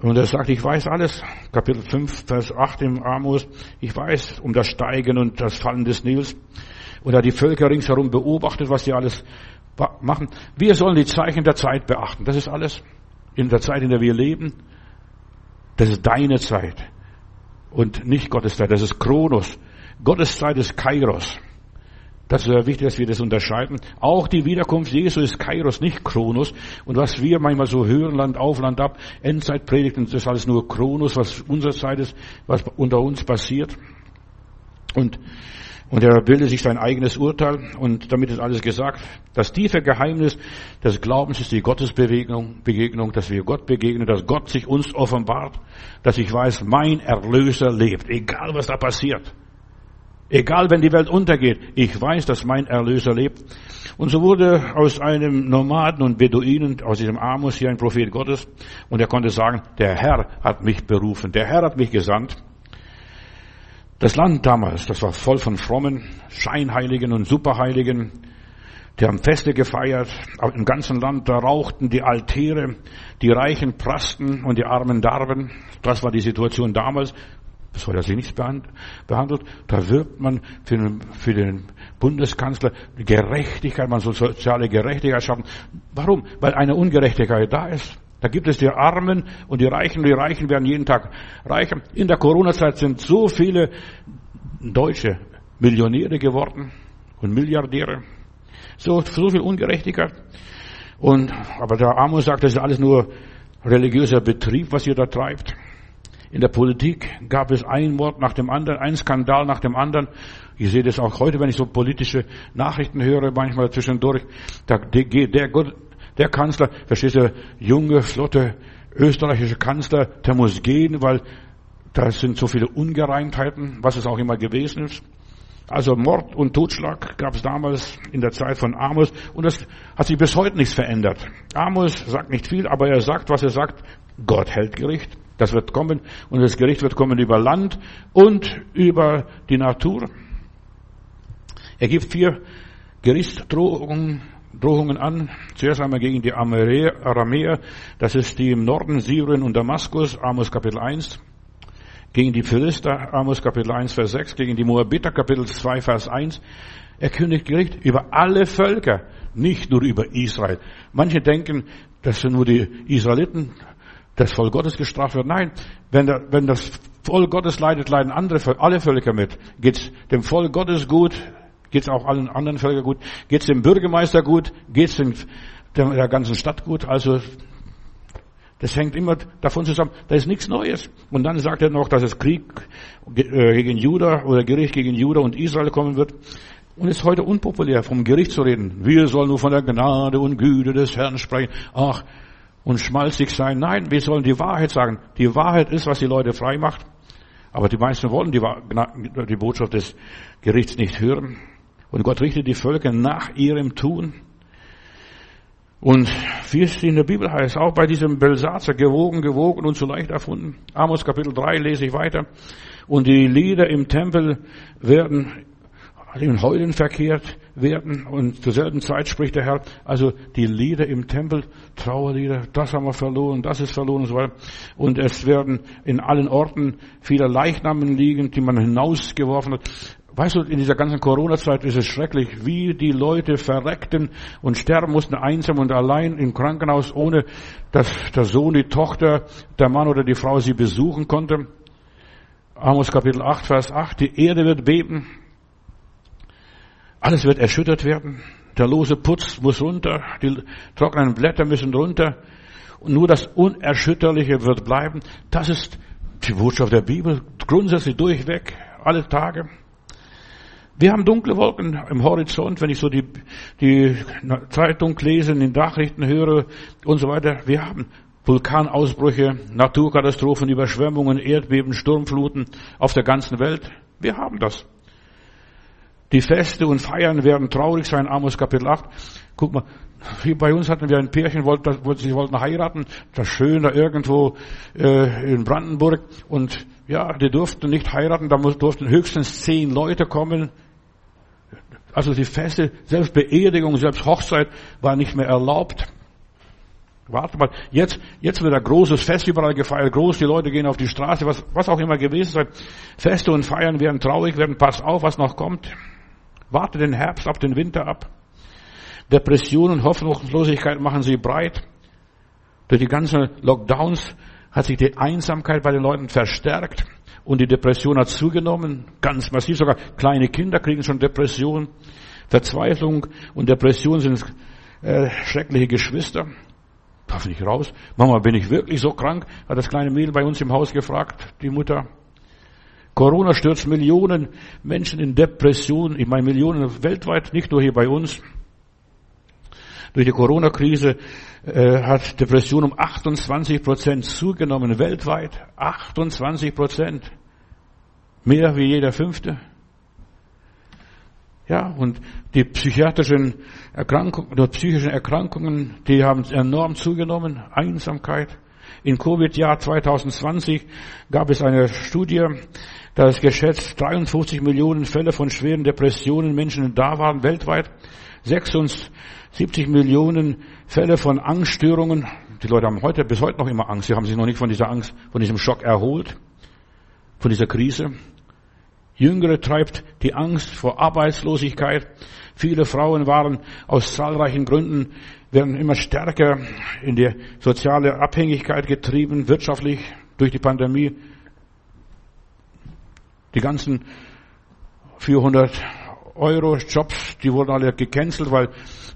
und er sagt, ich weiß alles, Kapitel 5, Vers 8 im Amos, ich weiß um das Steigen und das Fallen des Nils. Und er die Völker ringsherum beobachtet, was die alles machen. Wir sollen die Zeichen der Zeit beachten. Das ist alles in der Zeit, in der wir leben. Das ist deine Zeit und nicht Gottes Zeit. Das ist Kronos. Gottes Zeit ist Kairos. Das ist sehr wichtig, dass wir das unterscheiden. Auch die Wiederkunft Jesu ist Kairos, nicht Kronos. Und was wir manchmal so hören, Land auf, Land ab, Endzeitpredigten, das ist alles nur Kronos, was unsere Zeit ist, was unter uns passiert. Und, und er bildet sich sein eigenes Urteil. Und damit ist alles gesagt. Das tiefe Geheimnis des Glaubens ist die Gottesbegegnung, Begegnung, dass wir Gott begegnen, dass Gott sich uns offenbart, dass ich weiß, mein Erlöser lebt, egal was da passiert. Egal, wenn die Welt untergeht, ich weiß, dass mein Erlöser lebt. Und so wurde aus einem Nomaden und Beduinen, aus diesem Amos hier ein Prophet Gottes. Und er konnte sagen, der Herr hat mich berufen, der Herr hat mich gesandt. Das Land damals, das war voll von frommen, Scheinheiligen und Superheiligen. Die haben Feste gefeiert, aber im ganzen Land, da rauchten die Altäre, die Reichen prasten und die Armen darben. Das war die Situation damals. Das soll er sich nicht behandelt. Da wirbt man für den, für den Bundeskanzler Gerechtigkeit, man soll soziale Gerechtigkeit schaffen. Warum? Weil eine Ungerechtigkeit da ist. Da gibt es die Armen und die Reichen. Die Reichen werden jeden Tag reicher. In der Corona-Zeit sind so viele Deutsche Millionäre geworden und Milliardäre. So, so viel Ungerechtigkeit. Und, aber der Amos sagt, das ist alles nur religiöser Betrieb, was ihr da treibt. In der Politik gab es ein Mord nach dem anderen, ein Skandal nach dem anderen. Ich sehe das auch heute, wenn ich so politische Nachrichten höre, manchmal zwischendurch. Da geht der, der Kanzler, verstehst du, junge, flotte österreichische Kanzler, der muss gehen, weil da sind so viele Ungereimtheiten, was es auch immer gewesen ist. Also Mord und Totschlag gab es damals in der Zeit von Amos und es hat sich bis heute nichts verändert. Amos sagt nicht viel, aber er sagt, was er sagt. Gott hält Gericht. Das wird kommen und das Gericht wird kommen über Land und über die Natur. Er gibt vier Gerichtsdrohungen Drohungen an. Zuerst einmal gegen die Aramäer, das ist die im Norden Syrien und Damaskus, Amos Kapitel 1. gegen die Philister, Amos Kapitel 1, Vers 6, gegen die Moabiter, Kapitel 2, Vers 1. Er kündigt Gericht über alle Völker, nicht nur über Israel. Manche denken, dass nur die Israeliten, das Volk Gottes gestraft wird. Nein, wenn, der, wenn das Volk Gottes leidet, leiden andere, alle Völker mit. Geht's dem Volk Gottes gut, geht's auch allen anderen Völkern gut, geht's dem Bürgermeister gut, geht's dem, der, ganzen Stadt gut. Also das hängt immer davon zusammen. Da ist nichts Neues. Und dann sagt er noch, dass es Krieg äh, gegen Juda oder Gericht gegen Juda und Israel kommen wird. Und es ist heute unpopulär, vom Gericht zu reden. Wir sollen nur von der Gnade und Güte des Herrn sprechen. Ach, und schmalzig sein. Nein, wir sollen die Wahrheit sagen. Die Wahrheit ist, was die Leute frei macht. Aber die meisten wollen die, die Botschaft des Gerichts nicht hören. Und Gott richtet die Völker nach ihrem Tun. Und wie es in der Bibel heißt, auch bei diesem Belsatzer, gewogen, gewogen und zu leicht erfunden. Amos Kapitel 3 lese ich weiter. Und die Lieder im Tempel werden in Heulen verkehrt werden. Und zur selben Zeit spricht der Herr, also die Lieder im Tempel, Trauerlieder, das haben wir verloren, das ist verloren und so weiter. Und es werden in allen Orten viele Leichnamen liegen, die man hinausgeworfen hat. Weißt du, in dieser ganzen Corona-Zeit ist es schrecklich, wie die Leute verreckten und sterben mussten, einsam und allein im Krankenhaus, ohne dass der Sohn, die Tochter, der Mann oder die Frau sie besuchen konnte. Amos Kapitel 8, Vers 8, die Erde wird beben, alles wird erschüttert werden, der lose Putz muss runter, die trockenen Blätter müssen runter und nur das Unerschütterliche wird bleiben. Das ist die Botschaft der Bibel, grundsätzlich durchweg, alle Tage. Wir haben dunkle Wolken im Horizont, wenn ich so die, die Zeitung lese, den Nachrichten höre und so weiter. Wir haben Vulkanausbrüche, Naturkatastrophen, Überschwemmungen, Erdbeben, Sturmfluten auf der ganzen Welt. Wir haben das. Die Feste und Feiern werden traurig sein, Amos Kapitel 8. Guck mal, hier bei uns hatten wir ein Pärchen, wollten, sie wollten heiraten, das schön da irgendwo äh, in Brandenburg und ja, die durften nicht heiraten, da durften höchstens zehn Leute kommen. Also die Feste, selbst Beerdigung, selbst Hochzeit war nicht mehr erlaubt. Warte mal, jetzt, jetzt wird ein großes Fest überall gefeiert, groß, die Leute gehen auf die Straße, was, was auch immer gewesen sei. Feste und Feiern werden traurig werden, pass auf, was noch kommt. Warte den Herbst ab, den Winter ab. Depression und Hoffnungslosigkeit machen sie breit. Durch die ganzen Lockdowns hat sich die Einsamkeit bei den Leuten verstärkt. Und die Depression hat zugenommen, ganz massiv. Sogar kleine Kinder kriegen schon Depression. Verzweiflung und Depression sind äh, schreckliche Geschwister. Darf nicht raus. Mama, bin ich wirklich so krank? Hat das kleine Mädel bei uns im Haus gefragt, die Mutter. Corona stürzt Millionen Menschen in Depression. Ich meine Millionen weltweit, nicht nur hier bei uns. Durch die Corona-Krise äh, hat Depression um 28 Prozent zugenommen, weltweit. 28 Prozent. Mehr wie jeder Fünfte. Ja, und die psychiatrischen Erkrankungen, oder psychischen Erkrankungen, die haben enorm zugenommen. Einsamkeit. In Covid-Jahr 2020 gab es eine Studie, da ist geschätzt 53 Millionen Fälle von schweren Depressionen Menschen da waren weltweit. 76 Millionen Fälle von Angststörungen. Die Leute haben heute, bis heute noch immer Angst. Sie haben sich noch nicht von dieser Angst, von diesem Schock erholt, von dieser Krise. Jüngere treibt die Angst vor Arbeitslosigkeit. Viele Frauen waren aus zahlreichen Gründen, werden immer stärker in die soziale Abhängigkeit getrieben, wirtschaftlich durch die Pandemie. Die ganzen 400 Euro Jobs, die wurden alle gecancelt, weil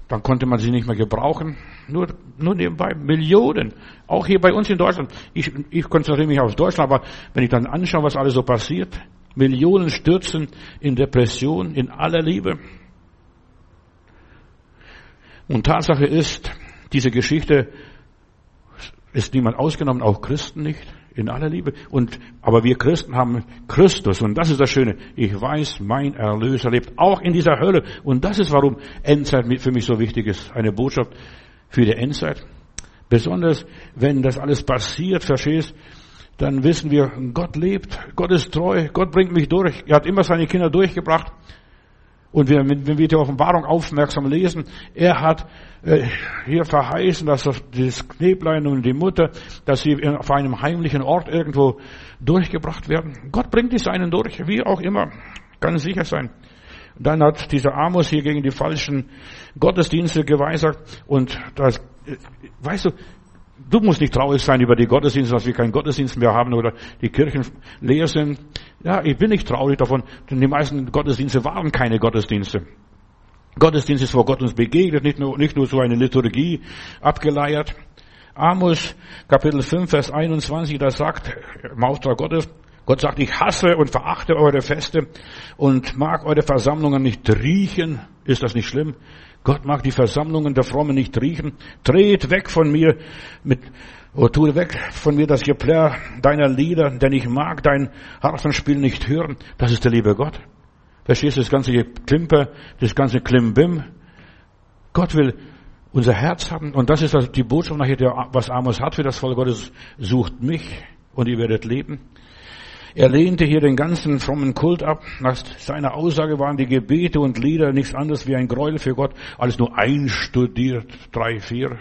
dann konnte man sie nicht mehr gebrauchen. Nur, nur nebenbei Millionen. Auch hier bei uns in Deutschland. Ich, ich konzentriere mich auf Deutschland, aber wenn ich dann anschaue, was alles so passiert, Millionen stürzen in Depression, in aller Liebe. Und Tatsache ist, diese Geschichte ist niemand ausgenommen, auch Christen nicht in aller Liebe. Und, aber wir Christen haben Christus. Und das ist das Schöne. Ich weiß, mein Erlöser lebt auch in dieser Hölle. Und das ist, warum Endzeit für mich so wichtig ist. Eine Botschaft für die Endzeit. Besonders, wenn das alles passiert, verstehst, dann wissen wir, Gott lebt, Gott ist treu, Gott bringt mich durch. Er hat immer seine Kinder durchgebracht. Und wenn, wenn wir die Offenbarung aufmerksam lesen, er hat äh, hier verheißen, dass das, das Kneblein und die Mutter, dass sie auf einem heimlichen Ort irgendwo durchgebracht werden. Gott bringt die Seinen durch, wie auch immer, kann sicher sein. Dann hat dieser Amos hier gegen die falschen Gottesdienste geweissagt und das, äh, weißt du, Du musst nicht traurig sein über die Gottesdienste, dass wir keinen Gottesdienst mehr haben oder die Kirchen leer sind. Ja, ich bin nicht traurig davon, denn die meisten Gottesdienste waren keine Gottesdienste. Gottesdienst ist, wo Gott uns begegnet, nicht nur, nicht nur so eine Liturgie abgeleiert. Amos Kapitel 5, Vers 21, da sagt im Auftrag Gottes, Gott sagt, ich hasse und verachte eure Feste und mag eure Versammlungen nicht riechen. Ist das nicht schlimm? Gott mag die Versammlungen der Frommen nicht riechen. Dreht weg von mir mit, oh, tu weg von mir das Geplärr deiner Lieder, denn ich mag dein Harfenspiel nicht hören. Das ist der liebe Gott. Verstehst du das ganze Klimper, das ganze Klimbim? Gott will unser Herz haben. Und das ist die Botschaft nachher, was Amos hat für das Volk Gottes. Sucht mich und ihr werdet leben. Er lehnte hier den ganzen frommen Kult ab. Nach seiner Aussage waren die Gebete und Lieder nichts anderes wie ein Gräuel für Gott. Alles nur einstudiert. Drei, vier.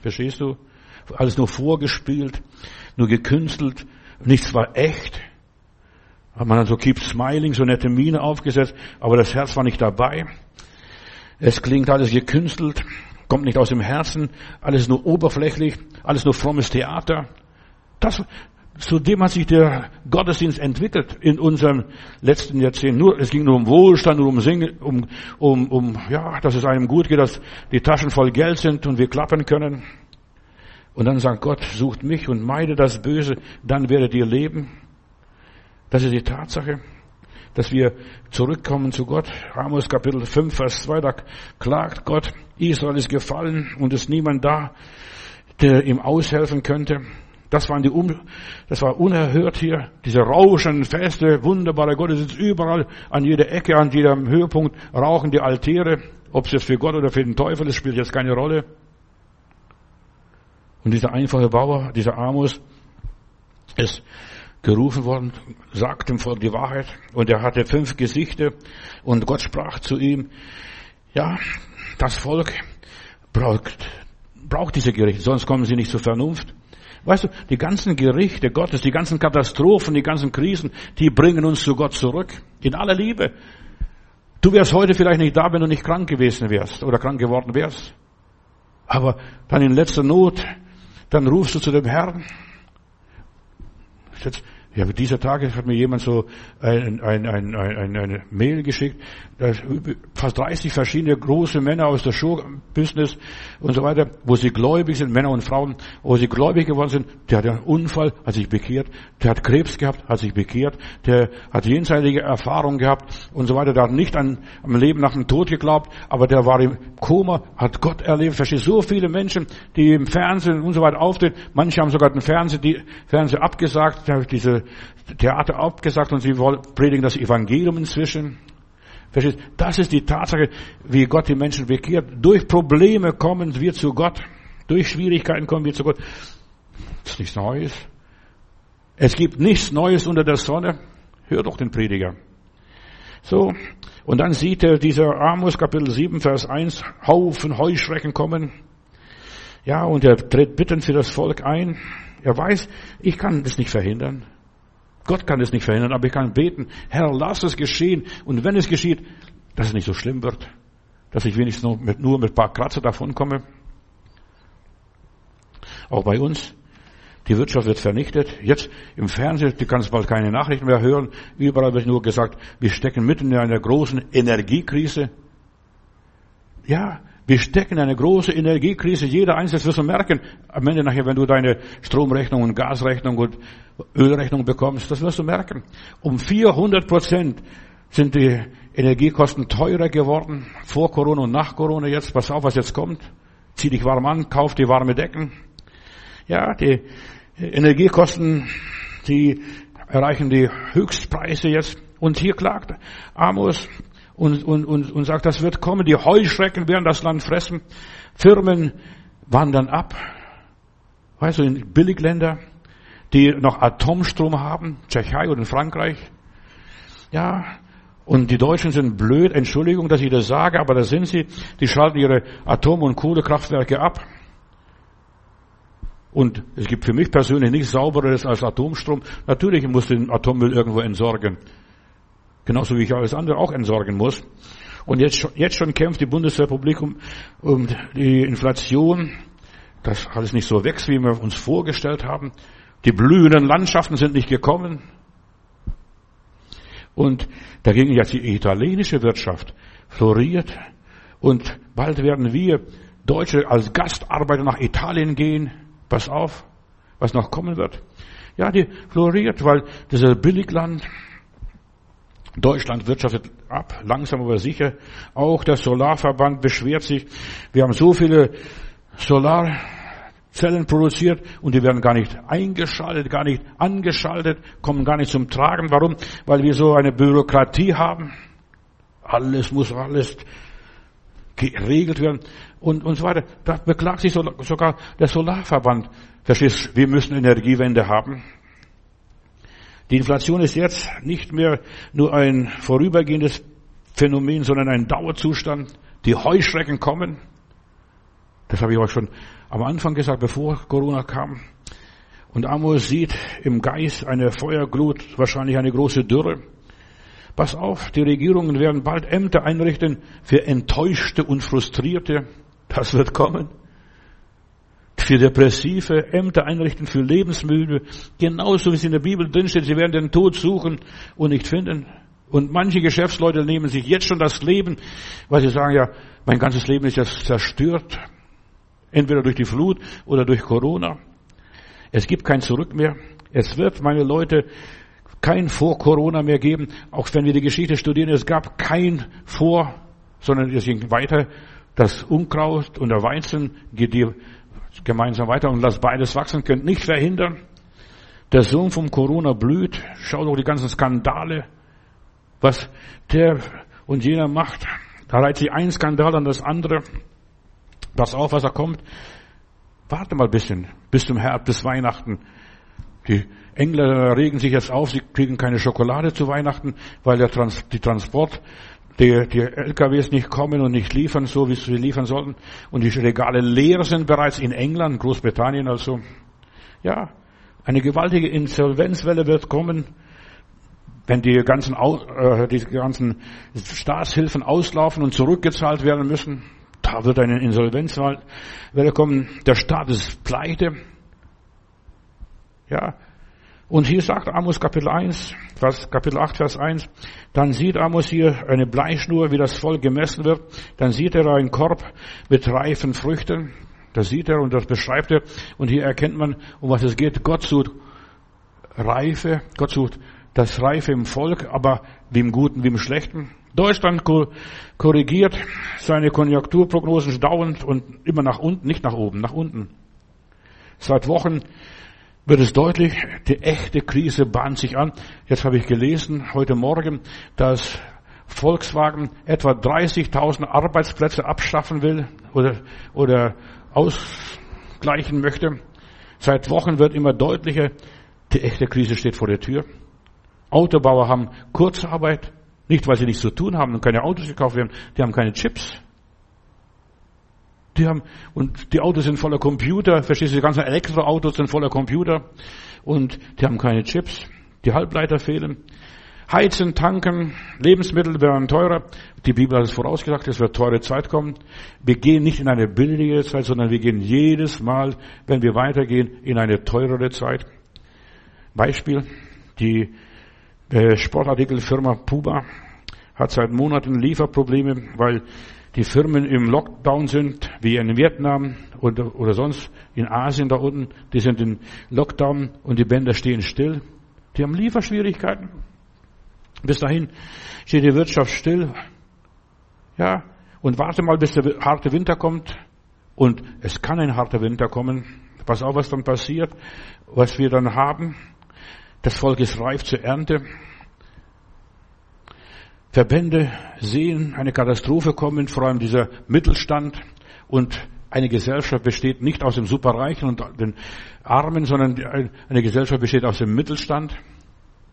Verstehst du? Alles nur vorgespielt, nur gekünstelt. Nichts war echt. Man hat so keep smiling, so nette Miene aufgesetzt, aber das Herz war nicht dabei. Es klingt alles gekünstelt, kommt nicht aus dem Herzen, alles nur oberflächlich, alles nur frommes Theater. Das, zu dem hat sich der Gottesdienst entwickelt in unserem letzten Jahrzehnt. Nur, es ging nur um Wohlstand, nur um Singen, um, um, um, ja, dass es einem gut geht, dass die Taschen voll Geld sind und wir klappen können. Und dann sagt Gott, sucht mich und meide das Böse, dann werdet ihr leben. Das ist die Tatsache, dass wir zurückkommen zu Gott. Amos Kapitel 5, Vers 2, da klagt Gott, Israel ist gefallen und ist niemand da, der ihm aushelfen könnte. Das, waren die um, das war unerhört hier. Diese rauschenden Feste, wunderbare Gottesdienst überall, an jeder Ecke, an jedem Höhepunkt rauchen die Altäre. Ob es jetzt für Gott oder für den Teufel ist, spielt jetzt keine Rolle. Und dieser einfache Bauer, dieser Amos, ist gerufen worden, sagt dem Volk die Wahrheit. Und er hatte fünf Gesichter. Und Gott sprach zu ihm, ja, das Volk braucht, braucht diese Gerichte, sonst kommen sie nicht zur Vernunft. Weißt du, die ganzen Gerichte Gottes, die ganzen Katastrophen, die ganzen Krisen, die bringen uns zu Gott zurück. In aller Liebe. Du wärst heute vielleicht nicht da, wenn du nicht krank gewesen wärst oder krank geworden wärst. Aber dann in letzter Not, dann rufst du zu dem Herrn. Jetzt, ja, dieser Tage hat mir jemand so ein, ein, ein, ein, eine Mail geschickt, fast 30 verschiedene große Männer aus der Show-Business und so weiter, wo sie gläubig sind, Männer und Frauen, wo sie gläubig geworden sind. Der hat einen Unfall, hat sich bekehrt. Der hat Krebs gehabt, hat sich bekehrt. Der hat jenseitige Erfahrungen gehabt und so weiter. Der hat nicht an, am Leben nach dem Tod geglaubt, aber der war im Koma, hat Gott erlebt. Versteht so viele Menschen, die im Fernsehen und so weiter auftreten. Manche haben sogar den Fernseher, die Fernseher abgesagt, diese Theater abgesagt und sie predigen das Evangelium inzwischen. Das ist die Tatsache, wie Gott die Menschen bekehrt. Durch Probleme kommen wir zu Gott. Durch Schwierigkeiten kommen wir zu Gott. Das ist nichts Neues. Es gibt nichts Neues unter der Sonne. Hör doch den Prediger. So. Und dann sieht er dieser Amos Kapitel 7 Vers 1 Haufen Heuschrecken kommen. Ja, und er tritt bittend für das Volk ein. Er weiß, ich kann das nicht verhindern. Gott kann es nicht verhindern, aber ich kann beten, Herr, lass es geschehen. Und wenn es geschieht, dass es nicht so schlimm wird, dass ich wenigstens nur mit, nur mit ein paar Kratzer davonkomme. Auch bei uns. Die Wirtschaft wird vernichtet. Jetzt im Fernsehen, du kannst bald keine Nachrichten mehr hören. Überall wird nur gesagt, wir stecken mitten in einer großen Energiekrise. Ja, wir stecken in eine große Energiekrise. Jeder Einzelne wirst du merken. Am Ende nachher, wenn du deine Stromrechnung und Gasrechnung und Ölrechnung bekommst, das wirst du merken. Um 400 Prozent sind die Energiekosten teurer geworden. Vor Corona und nach Corona jetzt. Pass auf, was jetzt kommt. Zieh dich warm an, kauf die warme Decken. Ja, die Energiekosten, die erreichen die Höchstpreise jetzt. Und hier klagt Amos, und, und, und, und sagt, das wird kommen, die Heuschrecken werden das Land fressen, Firmen wandern ab, weißt du, in Billigländer, die noch Atomstrom haben, Tschechei oder in Frankreich, ja, Und die Deutschen sind blöd, Entschuldigung, dass ich das sage, aber das sind sie. Die schalten ihre Atom- und Kohlekraftwerke ab. Und es gibt für mich persönlich nichts sauberes als Atomstrom. Natürlich muss den Atommüll irgendwo entsorgen. Genauso wie ich alles andere auch entsorgen muss. Und jetzt, jetzt schon kämpft die Bundesrepublik um, um die Inflation, dass alles nicht so wächst, wie wir uns vorgestellt haben. Die blühenden Landschaften sind nicht gekommen. Und dagegen jetzt die italienische Wirtschaft floriert. Und bald werden wir Deutsche als Gastarbeiter nach Italien gehen. Pass auf, was noch kommen wird. Ja, die floriert, weil dieses Billigland, Deutschland wirtschaftet ab, langsam aber sicher. Auch der Solarverband beschwert sich. Wir haben so viele Solarzellen produziert und die werden gar nicht eingeschaltet, gar nicht angeschaltet, kommen gar nicht zum Tragen. Warum? Weil wir so eine Bürokratie haben. Alles muss alles geregelt werden und, und so weiter. Da beklagt sich sogar der Solarverband. Verstehst, wir müssen Energiewende haben. Die Inflation ist jetzt nicht mehr nur ein vorübergehendes Phänomen, sondern ein Dauerzustand. Die Heuschrecken kommen. Das habe ich euch schon am Anfang gesagt, bevor Corona kam. Und Amos sieht im Geist eine Feuerglut, wahrscheinlich eine große Dürre. Pass auf, die Regierungen werden bald Ämter einrichten für Enttäuschte und Frustrierte. Das wird kommen. Für Depressive, Ämter einrichten für Lebensmüde. Genauso wie es in der Bibel drinsteht, sie werden den Tod suchen und nicht finden. Und manche Geschäftsleute nehmen sich jetzt schon das Leben, weil sie sagen, ja, mein ganzes Leben ist jetzt zerstört. Entweder durch die Flut oder durch Corona. Es gibt kein Zurück mehr. Es wird, meine Leute, kein Vor Corona mehr geben. Auch wenn wir die Geschichte studieren, es gab kein Vor, sondern es ging weiter. Das Unkraut und der Weizen gemeinsam weiter und lasst beides wachsen, könnt nicht verhindern. Der Sohn vom Corona blüht. Schaut doch die ganzen Skandale, was der und jener macht. Da reiht sich ein Skandal an das andere. Pass auf, was da kommt. Warte mal ein bisschen, bis zum Herbst, bis Weihnachten. Die Engländer regen sich jetzt auf, sie kriegen keine Schokolade zu Weihnachten, weil der Trans die Transport, die, die LKWs nicht kommen und nicht liefern, so wie sie liefern sollten. Und die Regale leer sind bereits in England, Großbritannien also. Ja, eine gewaltige Insolvenzwelle wird kommen, wenn die ganzen, äh, die ganzen Staatshilfen auslaufen und zurückgezahlt werden müssen. Da wird eine Insolvenzwelle kommen. Der Staat ist pleite. Ja, und hier sagt Amos Kapitel 1, Vers, Kapitel 8, Vers 1, dann sieht Amos hier eine Bleischnur, wie das Volk gemessen wird. Dann sieht er einen Korb mit reifen Früchten. Das sieht er und das beschreibt er. Und hier erkennt man, um was es geht. Gott sucht Reife. Gott sucht das Reife im Volk, aber wie im Guten, wie im Schlechten. Deutschland korrigiert seine Konjunkturprognosen dauernd und immer nach unten, nicht nach oben, nach unten. Seit Wochen wird es deutlich, die echte Krise bahnt sich an. Jetzt habe ich gelesen, heute Morgen, dass Volkswagen etwa 30.000 Arbeitsplätze abschaffen will oder, oder ausgleichen möchte. Seit Wochen wird immer deutlicher, die echte Krise steht vor der Tür. Autobauer haben Kurzarbeit, nicht weil sie nichts zu tun haben und keine Autos gekauft werden, die haben keine Chips. Die haben, und die Autos sind voller Computer, verstehst du, die ganzen Elektroautos sind voller Computer und die haben keine Chips, die Halbleiter fehlen. Heizen, tanken, Lebensmittel werden teurer. Die Bibel hat es vorausgesagt, es wird teure Zeit kommen. Wir gehen nicht in eine billigere Zeit, sondern wir gehen jedes Mal, wenn wir weitergehen, in eine teurere Zeit. Beispiel, die Sportartikelfirma Puma hat seit Monaten Lieferprobleme, weil die Firmen im Lockdown sind, wie in Vietnam oder, oder sonst in Asien da unten, die sind in Lockdown und die Bänder stehen still. Die haben Lieferschwierigkeiten. Bis dahin steht die Wirtschaft still. Ja, und warte mal, bis der harte Winter kommt. Und es kann ein harter Winter kommen. Pass auf, was dann passiert, was wir dann haben. Das Volk ist reif zur Ernte. Verbände sehen eine Katastrophe kommen, vor allem dieser Mittelstand und eine Gesellschaft besteht nicht aus dem Superreichen und den Armen, sondern eine Gesellschaft besteht aus dem Mittelstand.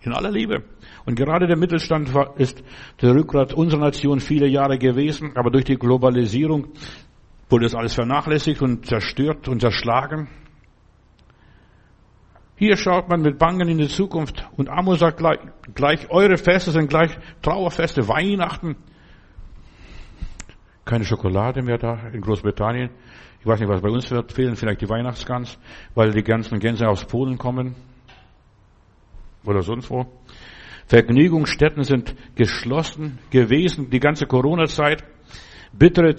In aller Liebe. Und gerade der Mittelstand ist der Rückgrat unserer Nation viele Jahre gewesen, aber durch die Globalisierung wurde das alles vernachlässigt und zerstört und zerschlagen. Hier schaut man mit Bangen in die Zukunft und Amos sagt gleich, gleich eure Feste sind gleich Trauerfeste, Weihnachten. Keine Schokolade mehr da in Großbritannien. Ich weiß nicht, was bei uns wird. Fehlen vielleicht die Weihnachtsgans, weil die ganzen Gänse aus Polen kommen. Oder sonst wo. Vergnügungsstätten sind geschlossen gewesen, die ganze Corona-Zeit. Bittere,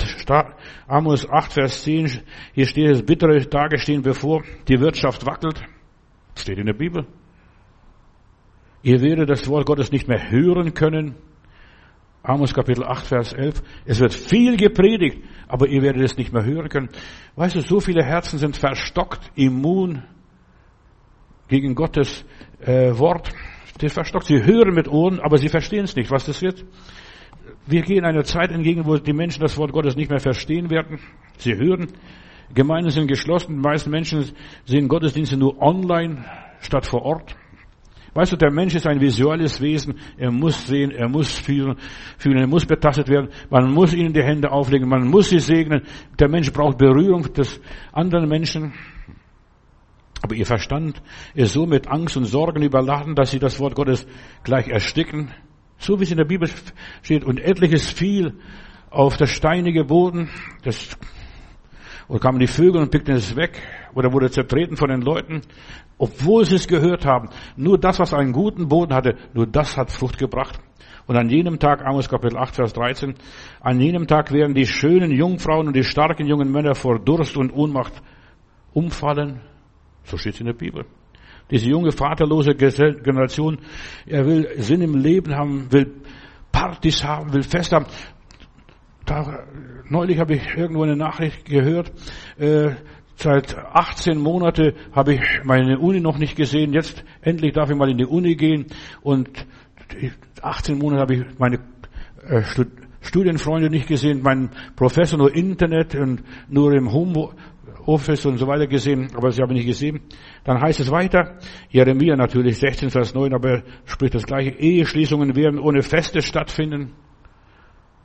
Amos 8, Vers 10, hier steht es, bittere Tage stehen bevor, die Wirtschaft wackelt. Steht in der Bibel. Ihr werdet das Wort Gottes nicht mehr hören können. Amos Kapitel 8, Vers 11. Es wird viel gepredigt, aber ihr werdet es nicht mehr hören können. Weißt du, so viele Herzen sind verstockt, immun gegen Gottes äh, Wort. Die verstockt. Sie hören mit Ohren, aber sie verstehen es nicht, was das wird. Wir gehen einer Zeit entgegen, wo die Menschen das Wort Gottes nicht mehr verstehen werden. Sie hören. Gemeinden sind geschlossen. Die meisten Menschen sehen Gottesdienste nur online statt vor Ort. Weißt du, der Mensch ist ein visuelles Wesen. Er muss sehen, er muss fühlen, fühlen, er muss betastet werden. Man muss ihnen die Hände auflegen, man muss sie segnen. Der Mensch braucht Berührung des anderen Menschen. Aber ihr Verstand ist so mit Angst und Sorgen überladen, dass sie das Wort Gottes gleich ersticken. So wie es in der Bibel steht. Und etliches fiel auf das steinige Boden. Das, oder kamen die Vögel und pickten es weg. Oder wurde zertreten von den Leuten. Obwohl sie es gehört haben. Nur das, was einen guten Boden hatte, nur das hat Frucht gebracht. Und an jenem Tag, Amos Kapitel 8, Vers 13, an jenem Tag werden die schönen Jungfrauen und die starken jungen Männer vor Durst und Ohnmacht umfallen. So steht es in der Bibel. Diese junge, vaterlose Generation, er will Sinn im Leben haben, will Partys haben, will Fest haben. Da, neulich habe ich irgendwo eine Nachricht gehört, äh, Seit 18 Monate habe ich meine Uni noch nicht gesehen. Jetzt endlich darf ich mal in die Uni gehen. Und 18 Monate habe ich meine äh, Studienfreunde nicht gesehen, meinen Professor nur Internet und nur im Homeoffice und so weiter gesehen, aber sie habe ich nicht gesehen. Dann heißt es weiter, Jeremia natürlich 16 Vers 9, aber er spricht das gleiche, Eheschließungen werden ohne Feste stattfinden.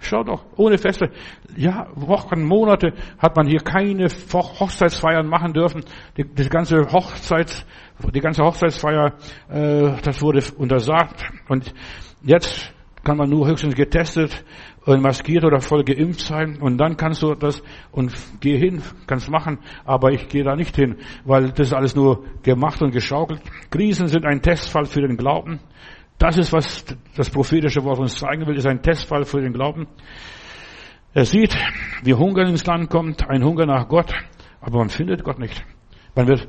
Schau doch, ohne Feste. Ja, Wochen, Monate hat man hier keine Hochzeitsfeiern machen dürfen. Die, die ganze Hochzeits, die ganze Hochzeitsfeier, äh, das wurde untersagt. Und jetzt kann man nur höchstens getestet und maskiert oder voll geimpft sein. Und dann kannst du das und geh hin, kannst machen. Aber ich gehe da nicht hin, weil das ist alles nur gemacht und geschaukelt. Krisen sind ein Testfall für den Glauben. Das ist, was das prophetische Wort uns zeigen will, ist ein Testfall für den Glauben. Er sieht, wie Hunger ins Land kommt, ein Hunger nach Gott, aber man findet Gott nicht. Man wird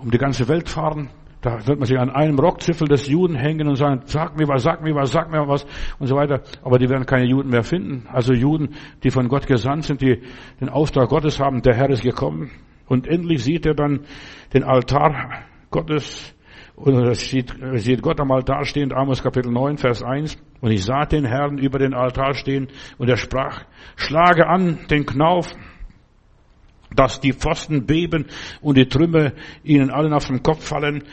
um die ganze Welt fahren, da wird man sich an einem Rockzipfel des Juden hängen und sagen, sag mir was, sag mir was, sag mir was und so weiter. Aber die werden keine Juden mehr finden. Also Juden, die von Gott gesandt sind, die den Auftrag Gottes haben, der Herr ist gekommen. Und endlich sieht er dann den Altar Gottes und da sieht, sieht Gott am Altar stehen, Amos Kapitel 9, Vers 1. Und ich sah den Herrn über den Altar stehen und er sprach, schlage an den Knauf, dass die Pfosten beben und die Trümmer ihnen allen auf den Kopf fallen.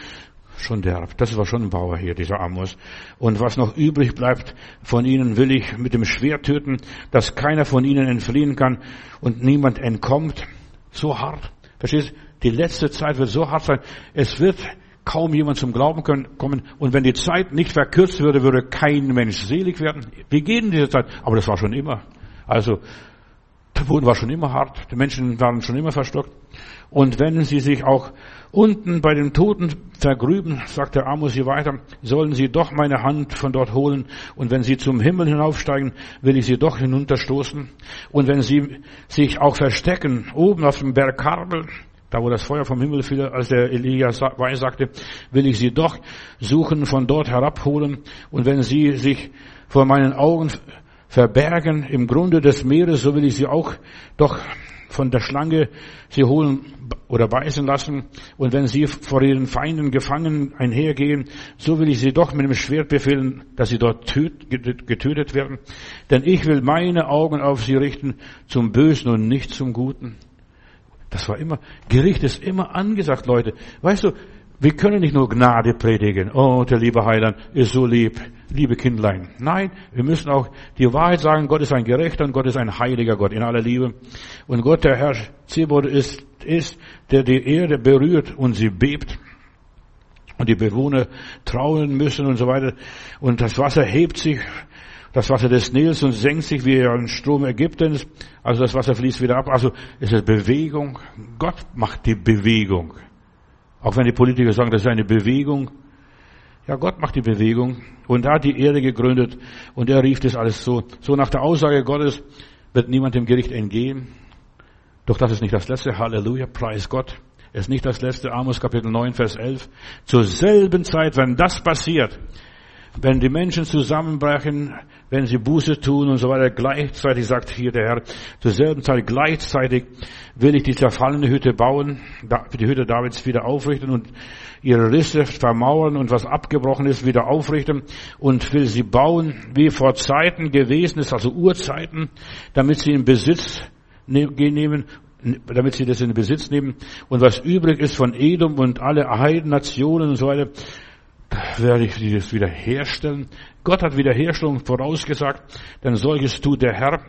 Schon derb. Das war schon ein Bauer hier, dieser Amos. Und was noch übrig bleibt von ihnen will ich mit dem Schwert töten, dass keiner von ihnen entfliehen kann und niemand entkommt. So hart. Verstehst? Die letzte Zeit wird so hart sein. Es wird kaum jemand zum Glauben können, kommen. Und wenn die Zeit nicht verkürzt würde, würde kein Mensch selig werden. Wir gehen in diese Zeit. Aber das war schon immer. Also, der Boden war schon immer hart. Die Menschen waren schon immer verstockt. Und wenn sie sich auch unten bei den Toten vergrüben, sagt der Amos hier weiter, sollen sie doch meine Hand von dort holen. Und wenn sie zum Himmel hinaufsteigen, will ich sie doch hinunterstoßen. Und wenn sie sich auch verstecken, oben auf dem Berg Karbel, da wo das Feuer vom Himmel fiel, als der Elia sagte, will ich sie doch suchen, von dort herabholen. Und wenn sie sich vor meinen Augen verbergen im Grunde des Meeres, so will ich sie auch doch von der Schlange sie holen oder beißen lassen. Und wenn sie vor ihren Feinden gefangen einhergehen, so will ich sie doch mit dem Schwert befehlen, dass sie dort getötet werden. Denn ich will meine Augen auf sie richten zum Bösen und nicht zum Guten. Das war immer, Gericht ist immer angesagt, Leute. Weißt du, Wir können nicht nur Gnade predigen. Oh, der liebe Heiland ist so lieb, liebe Kindlein. Nein, wir müssen auch die Wahrheit sagen. Gott ist ein gerechter und Gott ist ein heiliger Gott in aller Liebe. Und Gott, der Herr Zebot ist, ist, der die Erde berührt und sie bebt. Und die Bewohner trauen müssen und so weiter. Und das Wasser hebt sich das Wasser des Nils und senkt sich wie ein Strom Ägyptens. Also das Wasser fließt wieder ab. Also es ist Bewegung. Gott macht die Bewegung. Auch wenn die Politiker sagen, das ist eine Bewegung. Ja, Gott macht die Bewegung. Und er hat die Erde gegründet. Und er rief das alles so. So nach der Aussage Gottes wird niemand dem Gericht entgehen. Doch das ist nicht das letzte. Halleluja. Preis Gott. Ist nicht das letzte. Amos Kapitel 9, Vers 11. Zur selben Zeit, wenn das passiert, wenn die Menschen zusammenbrechen, wenn sie Buße tun und so weiter, gleichzeitig sagt hier der Herr, zur selben Zeit gleichzeitig will ich die zerfallene Hütte bauen, die Hütte Davids wieder aufrichten und ihre Risse vermauern und was abgebrochen ist wieder aufrichten und will sie bauen, wie vor Zeiten gewesen ist, also Urzeiten, damit sie in Besitz ne-, nehmen damit sie das in Besitz nehmen. Und was übrig ist von Edom und alle Heidennationen und so weiter, werde ich dieses wiederherstellen. Gott hat Wiederherstellung vorausgesagt, denn solches tut der Herr.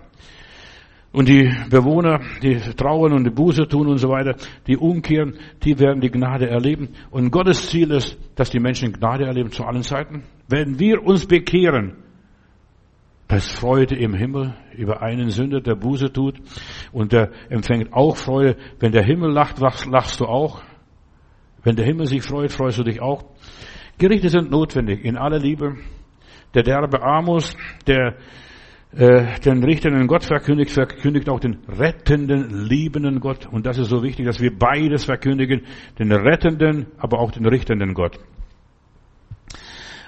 Und die Bewohner, die trauern und die Buße tun und so weiter, die umkehren, die werden die Gnade erleben. Und Gottes Ziel ist, dass die Menschen Gnade erleben zu allen Zeiten. Wenn wir uns bekehren, das Freude im Himmel über einen Sünder, der Buße tut. Und der empfängt auch Freude. Wenn der Himmel lacht, lachst du auch. Wenn der Himmel sich freut, freust du dich auch. Gerichte sind notwendig in aller Liebe. Der derbe Amos, der äh, den richtenden Gott verkündigt, verkündigt auch den rettenden, liebenden Gott. Und das ist so wichtig, dass wir beides verkündigen, den rettenden, aber auch den richtenden Gott.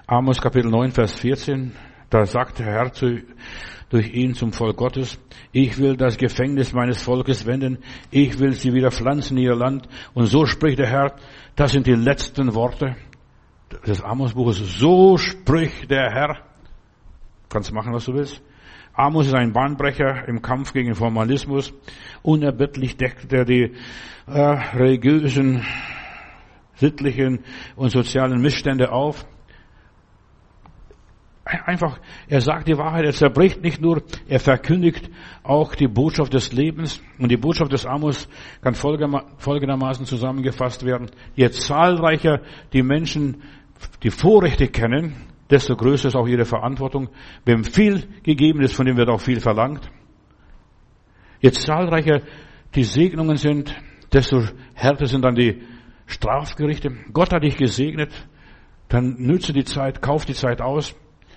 Amos Kapitel 9, Vers 14, da sagt der Herr zu, durch ihn zum Volk Gottes, ich will das Gefängnis meines Volkes wenden, ich will sie wieder pflanzen in ihr Land. Und so spricht der Herr, das sind die letzten Worte des Amos-Buches, so spricht der Herr. Kannst machen, was du willst. Amos ist ein Bahnbrecher im Kampf gegen Formalismus. Unerbittlich deckt er die äh, religiösen, sittlichen und sozialen Missstände auf. Einfach, er sagt die Wahrheit, er zerbricht nicht nur, er verkündigt auch die Botschaft des Lebens. Und die Botschaft des Amos kann folgendermaßen zusammengefasst werden. Je zahlreicher die Menschen die Vorrechte kennen, desto größer ist auch ihre Verantwortung. Wem viel gegeben ist, von dem wird auch viel verlangt. Je zahlreicher die Segnungen sind, desto härter sind dann die Strafgerichte. Gott hat dich gesegnet, dann nütze die Zeit, kauf die Zeit aus.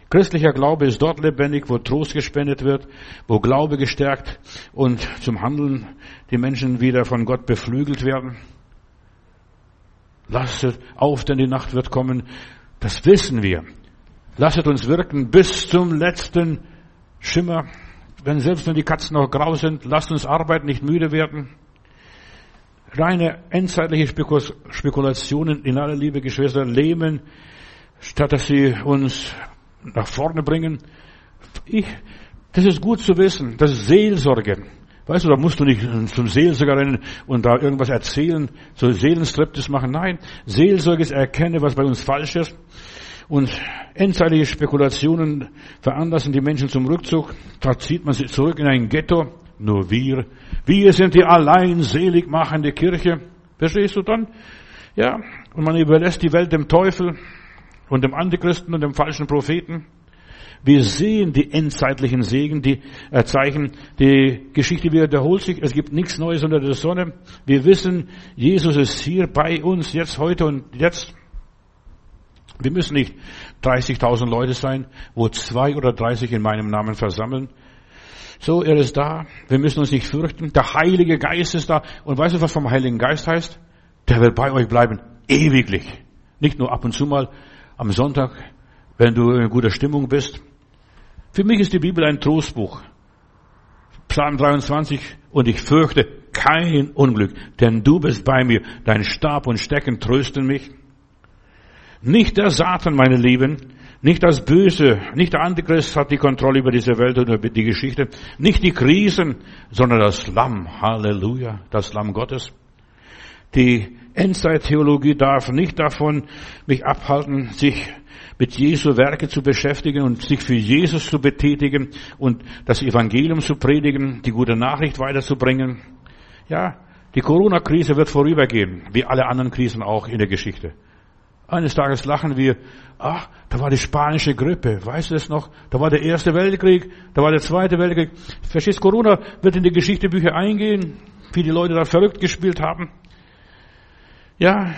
Christlicher Glaube ist dort lebendig, wo Trost gespendet wird, wo Glaube gestärkt und zum Handeln die Menschen wieder von Gott beflügelt werden. Lasset auf, denn die Nacht wird kommen. Das wissen wir. Lasset uns wirken bis zum letzten Schimmer. Wenn selbst wenn die Katzen noch grau sind, lasst uns arbeiten, nicht müde werden. Reine endzeitliche Spekulationen in aller Liebe, Geschwister, lähmen, statt dass sie uns nach vorne bringen. Ich, das ist gut zu wissen. Das ist Seelsorge. Weißt du, da musst du nicht zum Seelsorger rennen und da irgendwas erzählen, so Seelenstriptis machen. Nein, Seelsorge ist erkenne, was bei uns falsch ist. Und endzeitliche Spekulationen veranlassen die Menschen zum Rückzug. Da zieht man sie zurück in ein Ghetto. Nur wir. Wir sind die allein selig machende Kirche. Verstehst du dann? Ja. Und man überlässt die Welt dem Teufel und dem Antichristen und dem falschen Propheten. Wir sehen die endzeitlichen Segen, die äh, Zeichen, die Geschichte wiederholt sich. Es gibt nichts Neues unter der Sonne. Wir wissen, Jesus ist hier bei uns, jetzt, heute und jetzt. Wir müssen nicht 30.000 Leute sein, wo zwei oder 30 in meinem Namen versammeln. So, er ist da. Wir müssen uns nicht fürchten. Der Heilige Geist ist da. Und weißt du, was vom Heiligen Geist heißt? Der wird bei euch bleiben. Ewiglich. Nicht nur ab und zu mal am Sonntag, wenn du in guter Stimmung bist. Für mich ist die Bibel ein Trostbuch. Psalm 23, und ich fürchte kein Unglück, denn du bist bei mir, dein Stab und Stecken trösten mich. Nicht der Satan, meine Lieben, nicht das Böse, nicht der Antichrist hat die Kontrolle über diese Welt und über die Geschichte, nicht die Krisen, sondern das Lamm, Halleluja, das Lamm Gottes. Die Endzeittheologie darf nicht davon mich abhalten, sich mit Jesu Werke zu beschäftigen und sich für Jesus zu betätigen und das Evangelium zu predigen, die gute Nachricht weiterzubringen. Ja, die Corona-Krise wird vorübergehen, wie alle anderen Krisen auch in der Geschichte. Eines Tages lachen wir, ach, da war die spanische Grippe, weißt du es noch? Da war der erste Weltkrieg, da war der zweite Weltkrieg. Verstehst, Corona wird in die Geschichtebücher eingehen, wie die Leute da verrückt gespielt haben. Ja,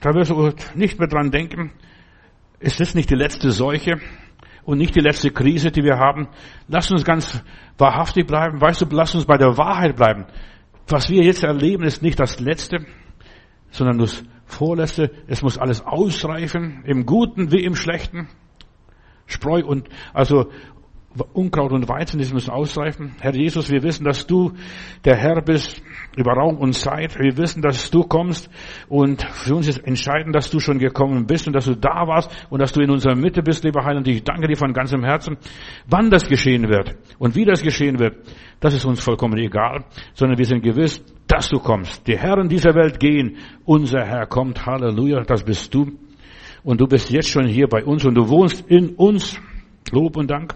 da wirst du nicht mehr dran denken. Ist das nicht die letzte Seuche und nicht die letzte Krise, die wir haben? Lass uns ganz wahrhaftig bleiben. Weißt du, lass uns bei der Wahrheit bleiben. Was wir jetzt erleben, ist nicht das Letzte, sondern das Vorletzte, es muss alles ausreifen, im Guten wie im Schlechten. Spreu und, also Unkraut und Weizen, das müssen ausreifen. Herr Jesus, wir wissen, dass du der Herr bist über Raum und Zeit. Wir wissen, dass du kommst und für uns ist entscheidend, dass du schon gekommen bist und dass du da warst und dass du in unserer Mitte bist, lieber Heiland. Ich danke dir von ganzem Herzen. Wann das geschehen wird und wie das geschehen wird, das ist uns vollkommen egal, sondern wir sind gewiss, dass du kommst. Die Herren dieser Welt gehen, unser Herr kommt. Halleluja, das bist du. Und du bist jetzt schon hier bei uns und du wohnst in uns. Lob und Dank.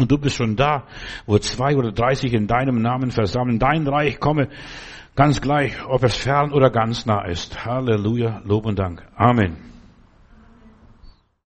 Und du bist schon da, wo zwei oder dreißig in deinem Namen versammeln. Dein Reich komme ganz gleich, ob es fern oder ganz nah ist. Halleluja, Lob und Dank. Amen.